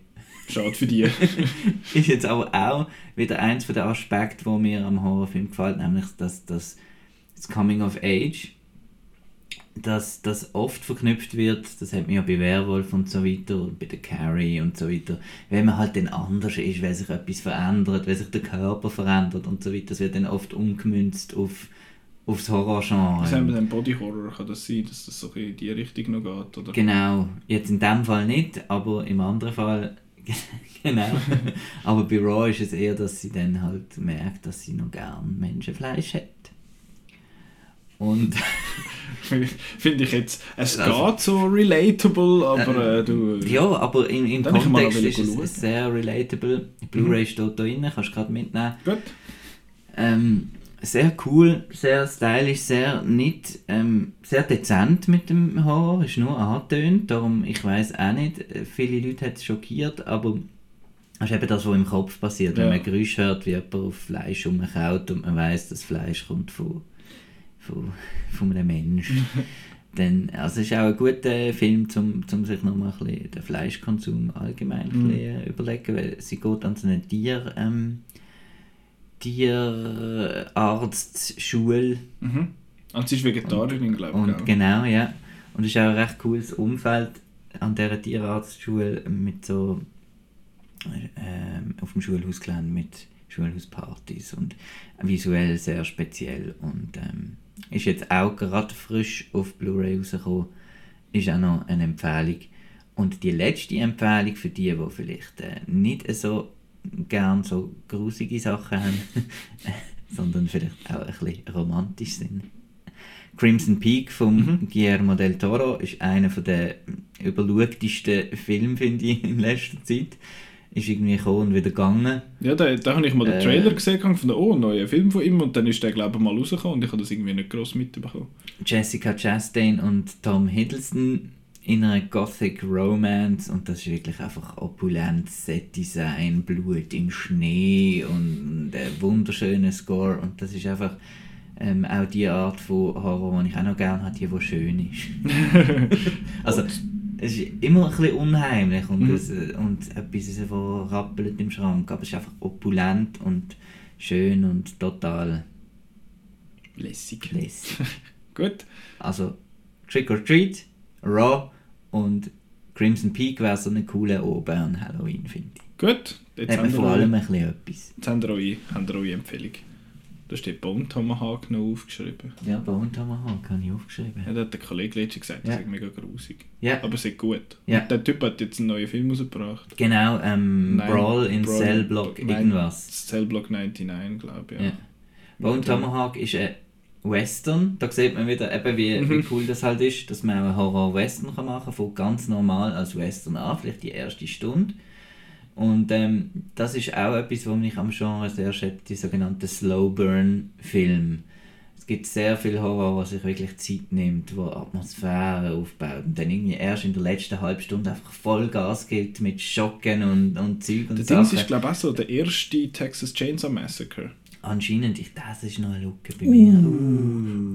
Schade für die. ist jetzt aber auch wieder eins von den Aspekten, wo mir am Horrorfilm gefällt, nämlich dass das, das Coming of Age, dass das oft verknüpft wird, das hat man ja bei Werwolf und so weiter und bei der Carrie und so weiter, wenn man halt dann anders ist, wenn sich etwas verändert, wenn sich der Körper verändert und so weiter, das wird dann oft umgemünzt auf, aufs Was haben wir Horrorgenre. denn Body Horror? Kann das sein, dass das so in die Richtung noch geht? Oder? Genau, jetzt in dem Fall nicht, aber im anderen Fall genau. aber bei Raw ist es eher, dass sie dann halt merkt, dass sie noch gern Menschenfleisch hat. Und Finde ich jetzt, es Also- geht so relatable, aber äh, du... ja, aber im, im Kontext ist es schauen. sehr relatable. Blu-ray steht da drin, kannst du gerade mitnehmen. Gut. Ähm, sehr cool, sehr stylisch, sehr nicht, ähm, sehr dezent mit dem Horror, ist nur angetönt, darum, ich weiß auch nicht, äh, viele Leute hat es schockiert, aber das ist eben das, was im Kopf passiert, wenn Ja. man Geräusche hört, wie jemand auf Fleisch rumkaut und man weiß, das Fleisch kommt von, von, von einem Menschen. Dann, also es ist auch ein guter Film, um zum sich nochmal ein bisschen den Fleischkonsum allgemein ein Mhm. bisschen, äh, überlegen, weil sie geht an so eine Tier, ähm, Tierarztschule Mhm. Und sie ist Vegetarierin, glaube ich. genau, ja. Und es ist auch ein recht cooles Umfeld an dieser Tierarztschule mit so ähm, auf dem Schulhausgelände mit Schulhauspartys und visuell sehr speziell und ähm, ist jetzt auch gerade frisch auf Blu-ray rausgekommen, ist auch noch eine Empfehlung. Und die letzte Empfehlung für die, die vielleicht äh, nicht so gern so grusige Sachen haben, sondern vielleicht auch ein bisschen romantisch sind. Crimson Peak von Mhm. Guillermo del Toro ist einer der überschautesten Filme, finde ich, in letzter Zeit. Ist irgendwie gekommen und wieder gegangen. Ja, da, da habe ich mal den Äh. Trailer gesehen von oh, neuen Film von ihm und dann ist der, glaube ich, mal rausgekommen und ich habe das irgendwie nicht gross mitbekommen. Jessica Chastain und Tom Hiddleston in einer Gothic Romance und das ist wirklich einfach opulent Set-Design, Blut im Schnee und ein wunderschöner Score und das ist einfach ähm, auch die Art von Horror, die ich auch noch gerne habe, die, die schön ist. also es ist immer ein bisschen unheimlich und, Mhm. es, äh, und etwas, das rappelt im Schrank, aber es ist einfach opulent und schön und total Lässig. lässig. Gut. Also Trick or Treat, Raw und Crimson Peak wäre so eine coole Oben an Halloween, finde ich. Gut. Jetzt haben, vor wir allem eure, ein bisschen etwas. jetzt haben wir eure, haben wir eure Empfehlung. Da steht Bone Tomahawk noch aufgeschrieben. Ja, Bone Tomahawk habe ich aufgeschrieben. Ja, da hat der Kollege letztens gesagt, das Ja. ist mega grusig. Ja, Aber es ist gut. Ja. Und der Typ hat jetzt einen neuen Film rausgebracht. genau, ähm, Nein, Brawl in Brawl- Cell Block Nein, irgendwas. Cellblock 99, glaube ich. Ja. Ja. Bone Tomahawk ist ein Western. Da sieht man wieder, eben wie, Mhm. wie cool das halt ist, dass man auch einen Horror-Western kann machen kann. Fängt ganz normal als Western an, vielleicht die erste Stunde. Und ähm, das ist auch etwas, was mich am Genre sehr schätze, die sogenannten Slow-Burn-Filme. Es gibt sehr viel Horror, was sich wirklich Zeit nimmt, wo Atmosphäre aufbaut und dann irgendwie erst in der letzten halben Stunde einfach Vollgas gibt mit Schocken und, und Zeug und Der Sachen. Dings ist, glaube ich, auch so der erste Texas Chainsaw Massacre. Anscheinend, ich, das ist noch eine Lücke bei mir.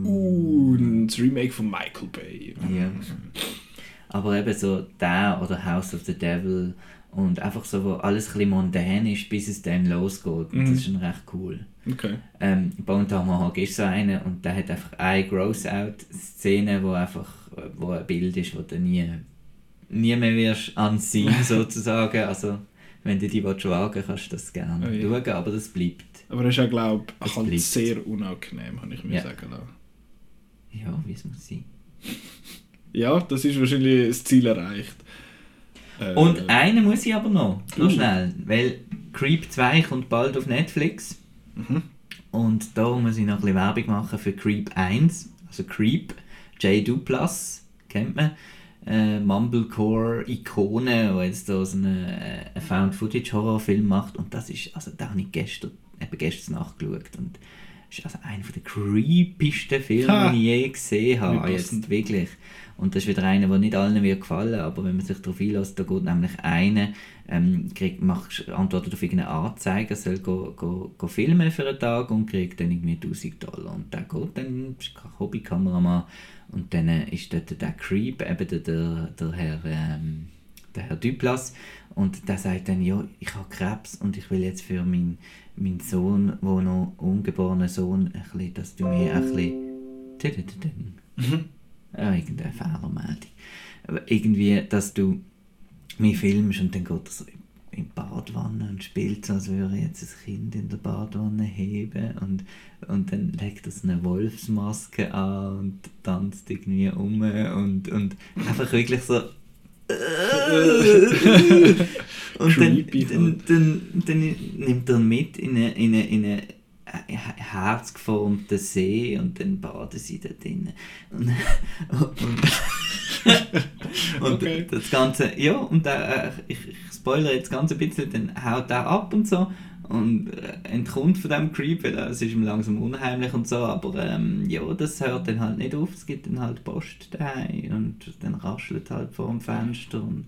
Uh, das Remake von Michael Bay. Ja. Aber eben so der oder House of the Devil und einfach so, wo alles ein bisschen mondän ist, bis es dann losgeht. Und Mhm. Das ist schon recht cool. Okay. Ähm, Bone Tomahawk ist so einer und der hat einfach eine Gross-Out-Szene, wo einfach wo ein Bild ist, wo du nie, nie mehr wirst ansehen sozusagen. Also wenn du die willst wagen kannst du das gerne Oh ja. schauen, aber das bleibt. Aber er ist ja, glaube ich, halt sehr unangenehm, habe ich mir Ja. sagen lassen. Ja, wie es muss sein. Ja, das ist wahrscheinlich das Ziel erreicht. Äh, Und einen muss ich aber noch, noch Uh. schnell, weil Creep 2 kommt bald auf Netflix. Mhm. Und da muss ich noch ein bisschen Werbung machen für Creep 1, also Creep, J. Duplas, kennt man. Äh, Mumblecore-Ikone, die jetzt da so einen äh, Found-Footage-Horrorfilm macht. Und das ist, also da habe ich gestern, eben gestern nachgeschaut. Und das ist also einer der creepigsten Filme, Ha. die ich je gesehen habe. Jetzt wirklich. Und das ist wieder einer, der nicht allen wird gefallen, aber wenn man sich darauf einlässt, da geht nämlich einer, ähm, kriegt, macht, antwortet auf irgendeine Anzeige, soll go, go, go filmen für einen Tag und kriegt dann irgendwie 1000 Dollar. Und der geht dann, ist kein Hobbykameramann, und dann äh, ist dort der Creep, eben der, der, der Herr, ähm, der Herr Duplas, und der sagt dann, ja, ich habe Krebs und ich will jetzt für meinen mein Sohn, wo noch ungeborenen Sohn, ein bisschen, dass du mir ein bisschen... Ja, irgendeine Fehlermeldung. Aber irgendwie, dass du mich filmst und dann geht er so in die Badwanne und spielt so, als würde jetzt ein Kind in der Badwanne heben und, und dann legt er so eine Wolfsmaske an und tanzt irgendwie um und, und einfach wirklich so und dann, dann, dann, dann nimmt er mit in eine, in eine, in eine herzgeformten See und dann baden sie da drin. Und, und, und Okay. das Ganze, ja, und äh, ich, ich spoilere jetzt ganz ein bisschen, dann haut er ab und so und äh, entkommt von dem Creep, weil äh, es ist ihm langsam unheimlich und so, aber ähm, ja, das hört dann halt nicht auf, es gibt dann halt Post daheim und dann raschelt halt vor dem Fenster und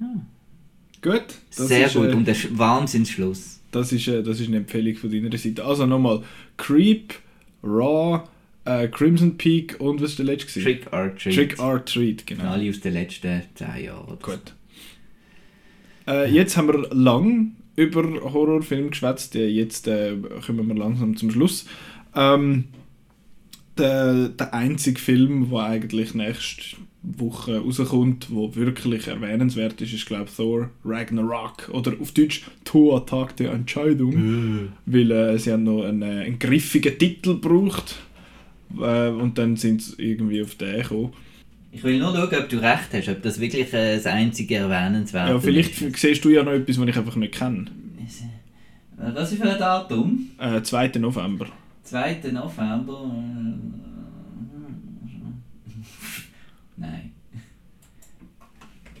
ja. Gut. das Sehr ist, gut Äh, und der Sch- Wahnsinnsschluss. Das, ist, äh, das ist eine Empfehlung von deiner Seite. Also nochmal: Creep, Raw, äh, Crimson Peak und was ist der letzte? Trick or Treat. Trick or Treat, genau. Alle aus den letzten 10 Jahren. Gut. Äh, jetzt haben wir lang über Horrorfilme geschwätzt. Jetzt äh, kommen wir langsam zum Schluss. Ähm, der, der einzige Film, der eigentlich nächste Woche rauskommt, wo wirklich erwähnenswert ist, ist glaube Thor Ragnarok oder auf Deutsch Thor Tag der Entscheidung, weil äh, sie haben noch einen, äh, einen griffigen Titel gebraucht äh, und dann sind sie irgendwie auf den gekommen. Ich will nur schauen, ob du recht hast, ob das wirklich äh, das einzige Erwähnenswerte Ja, vielleicht ist. siehst du ja noch etwas, was ich einfach nicht kenne. Äh, Was ist für ein Datum? Äh, 2. November. 2. November. äh, Nein.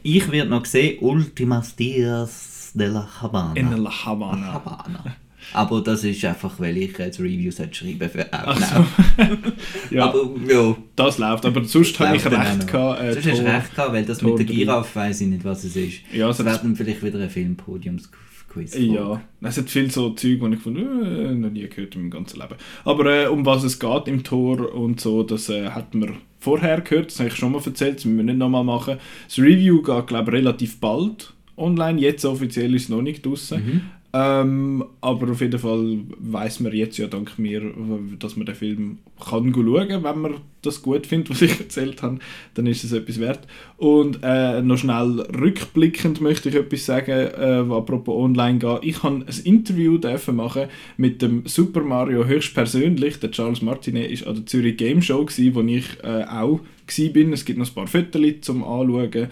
Ich werde noch sehen Ultimas Dias de la Habana. In La Havana. Habana. Aber das ist einfach, weil ich jetzt Reviews schreiben für Ach Outnow. so. ja, Aber ja, das läuft. Aber sonst habe ich dann recht gehabt. Äh, Sonst hast du recht gehabt, weil das Thor mit der. Giraffe weiss ich nicht, was es ist. Ja, also Es das, werden vielleicht wieder ein Filmpodiumsquiz ja, es hat viel so Zeug, die ich von äh, noch nie gehört in meinem ganzen Leben. Aber äh, um was es geht im Tor und so, das äh, hat man vorher gehört, das habe ich schon mal erzählt, das müssen wir nicht nochmal machen. Das Review geht, glaube ich, relativ bald online, jetzt offiziell ist es noch nicht draußen. Mhm. Ähm, aber auf jeden Fall weiß man jetzt ja dank mir, dass man den Film kann schauen kann, wenn man das gut findet, was ich erzählt habe, dann ist es etwas wert. Und äh, noch schnell rückblickend möchte ich etwas sagen, äh, apropos online geht. Ich habe ein Interview dürfen machen mit dem Super Mario höchstpersönlich. Der Charles Martinet ist an der Zürich Game Show gsi, wo ich äh, auch bin. Es gibt noch ein paar Fotos zum Anschauen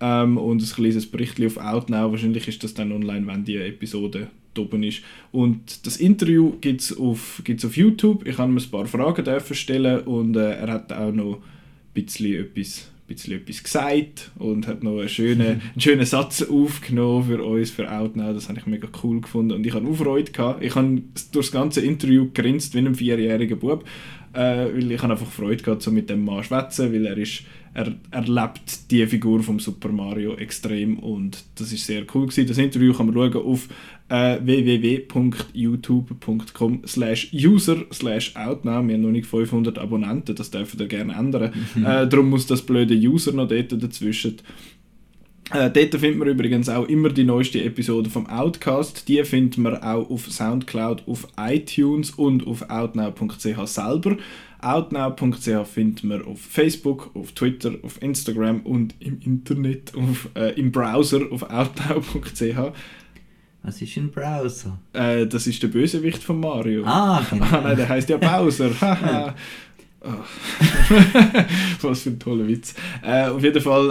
ähm, und ein kleines Bericht auf Outnow. Wahrscheinlich ist das dann online, wenn die Episode oben ist. Und das Interview gibt es auf, gibt's auf YouTube. Ich habe ihm ein paar Fragen dürfen stellen und äh, er hat auch noch ein bisschen etwas, bisschen etwas gesagt und hat noch einen schönen, einen schönen Satz aufgenommen für uns, für Outnow. Das habe ich mega cool gefunden und ich habe auch Freude gehabt. Ich habe durch das ganze Interview grinst wie ein vierjähriger Bub, äh, weil ich habe einfach Freude gehabt, so mit dem Mann zu schwätzen, weil er ist er, er lebt die Figur vom Super Mario extrem und das ist sehr cool gewesen. Das Interview kann man schauen auf äh, www.youtube.com slash user slash outnow. Wir haben noch nicht 500 Abonnenten, das dürfen ihr gerne ändern. äh, darum muss das blöde User noch dort dazwischen. Äh, dort findet man übrigens auch immer die neueste Episode vom Outcast. Die findet man auch auf Soundcloud, auf iTunes und auf outnow.ch selber. Outnow.ch findet man auf Facebook, auf Twitter, auf Instagram und im Internet, auf, äh, im Browser auf outnow.ch. Was ist ein Browser? Äh, das ist der Bösewicht von Mario. Ah, genau. Ah, nein, der heißt ja Bowser. Ah. Was für ein toller Witz. Äh, auf jeden Fall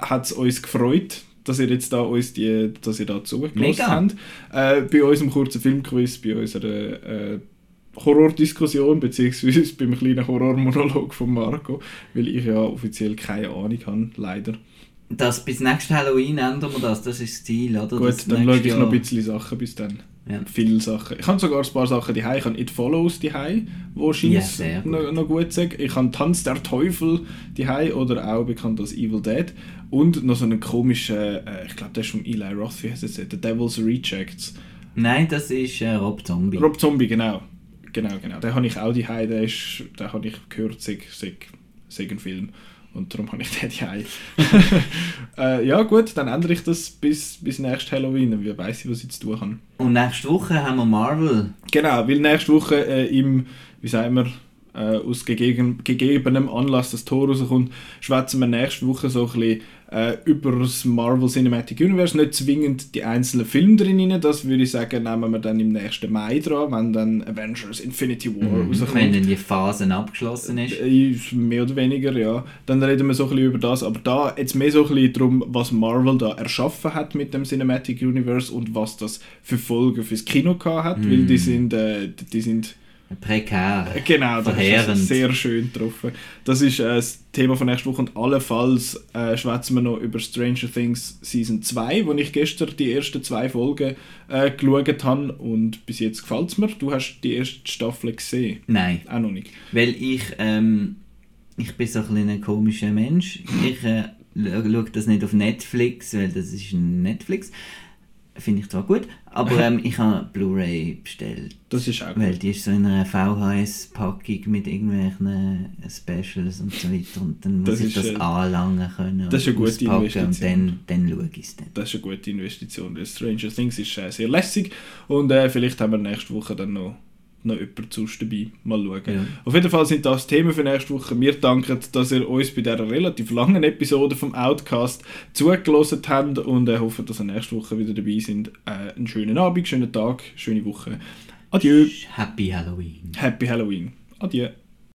äh, hat es uns gefreut, dass ihr jetzt da uns die, dass ihr da zugelassen habt. Äh, bei unserem kurzen Filmquiz, bei unserer äh, Horrordiskussion, beziehungsweise beim kleinen Horrormonolog von Marco, weil ich ja offiziell keine Ahnung habe, leider. Das, bis nächstes Halloween ändern wir das, das ist das Ziel, oder? Gut, Das dann schaue ich noch ein Jahr- bisschen Sachen bis dann. Ja. Viele Sachen. Ich habe sogar ein paar Sachen die Ich habe It Follows die wo scheint sehr gut. noch, noch gut sagen. Ich habe Tanz der Teufel die oder auch bekannt als Evil Dead. Und noch so einen komischen, äh, ich glaube, der ist von Eli Roth, wie heißt es? The Devil's Rejects. Nein, das ist äh, Rob Zombie. Rob Zombie, genau. Genau, genau. Den habe ich auch die ist, den habe ich gehört, sei, sei, sei ein Film. Und darum habe ich den die äh, Ja gut, dann ändere ich das bis, bis nächstes Halloween. Wer weiß, was ich zu tun habe. Und nächste Woche haben wir Marvel. Genau, weil nächste Woche äh, im, wie sagen wir, äh, aus gegeben, gegebenem Anlass das Tor rauskommt, schwätzen wir nächste Woche so ein bisschen äh, über das Marvel Cinematic Universe, nicht zwingend die einzelnen Filme drin, das würde ich sagen, nehmen wir dann im nächsten Mai dran, wenn dann Avengers Infinity War Wenn rauskommt. dann die Phase abgeschlossen ist. Äh, Mehr oder weniger, ja. Dann reden wir so ein bisschen über das, aber da jetzt mehr so ein bisschen darum, was Marvel da erschaffen hat mit dem Cinematic Universe und was das für Folgen fürs Kino gehabt hat, weil die sind, äh, die sind Prekär. Genau, das Verheerend. ist sehr schön getroffen. Das ist äh, das Thema von nächster Woche und allenfalls äh, schwätzen wir noch über Stranger Things Season 2, wo ich gestern die ersten zwei Folgen äh, geschaut habe und bis jetzt gefällt es mir. Du hast die erste Staffel gesehen? Nein, Auch noch nicht. weil ich, ähm, ich bin so ein, bisschen ein komischer Mensch. Ich äh, schaue das nicht auf Netflix, weil das ist ein Netflix. Finde ich zwar gut, aber ähm, ich habe Blu-ray bestellt. Das ist auch Weil die ist so in einer VHS-Packung mit irgendwelchen Specials und so weiter. Und dann muss Das ich das äh, anlangen können. das ist eine gute auspacken Und Investition. dann, dann schaue ich es dann. Das ist eine gute Investition. Stranger Things ist äh, sehr lässig und äh, vielleicht haben wir nächste Woche dann noch, noch jemanden sonst dabei. Mal schauen. Ja. Auf jeden Fall sind das Themen für nächste Woche. Wir danken, dass ihr uns bei dieser relativ langen Episode vom Outcast zugelassen habt und äh, hoffen, dass ihr nächste Woche wieder dabei sind. Äh, einen schönen Abend, schönen Tag, schöne Woche. Adieu. Happy Halloween. Happy Halloween. Adieu.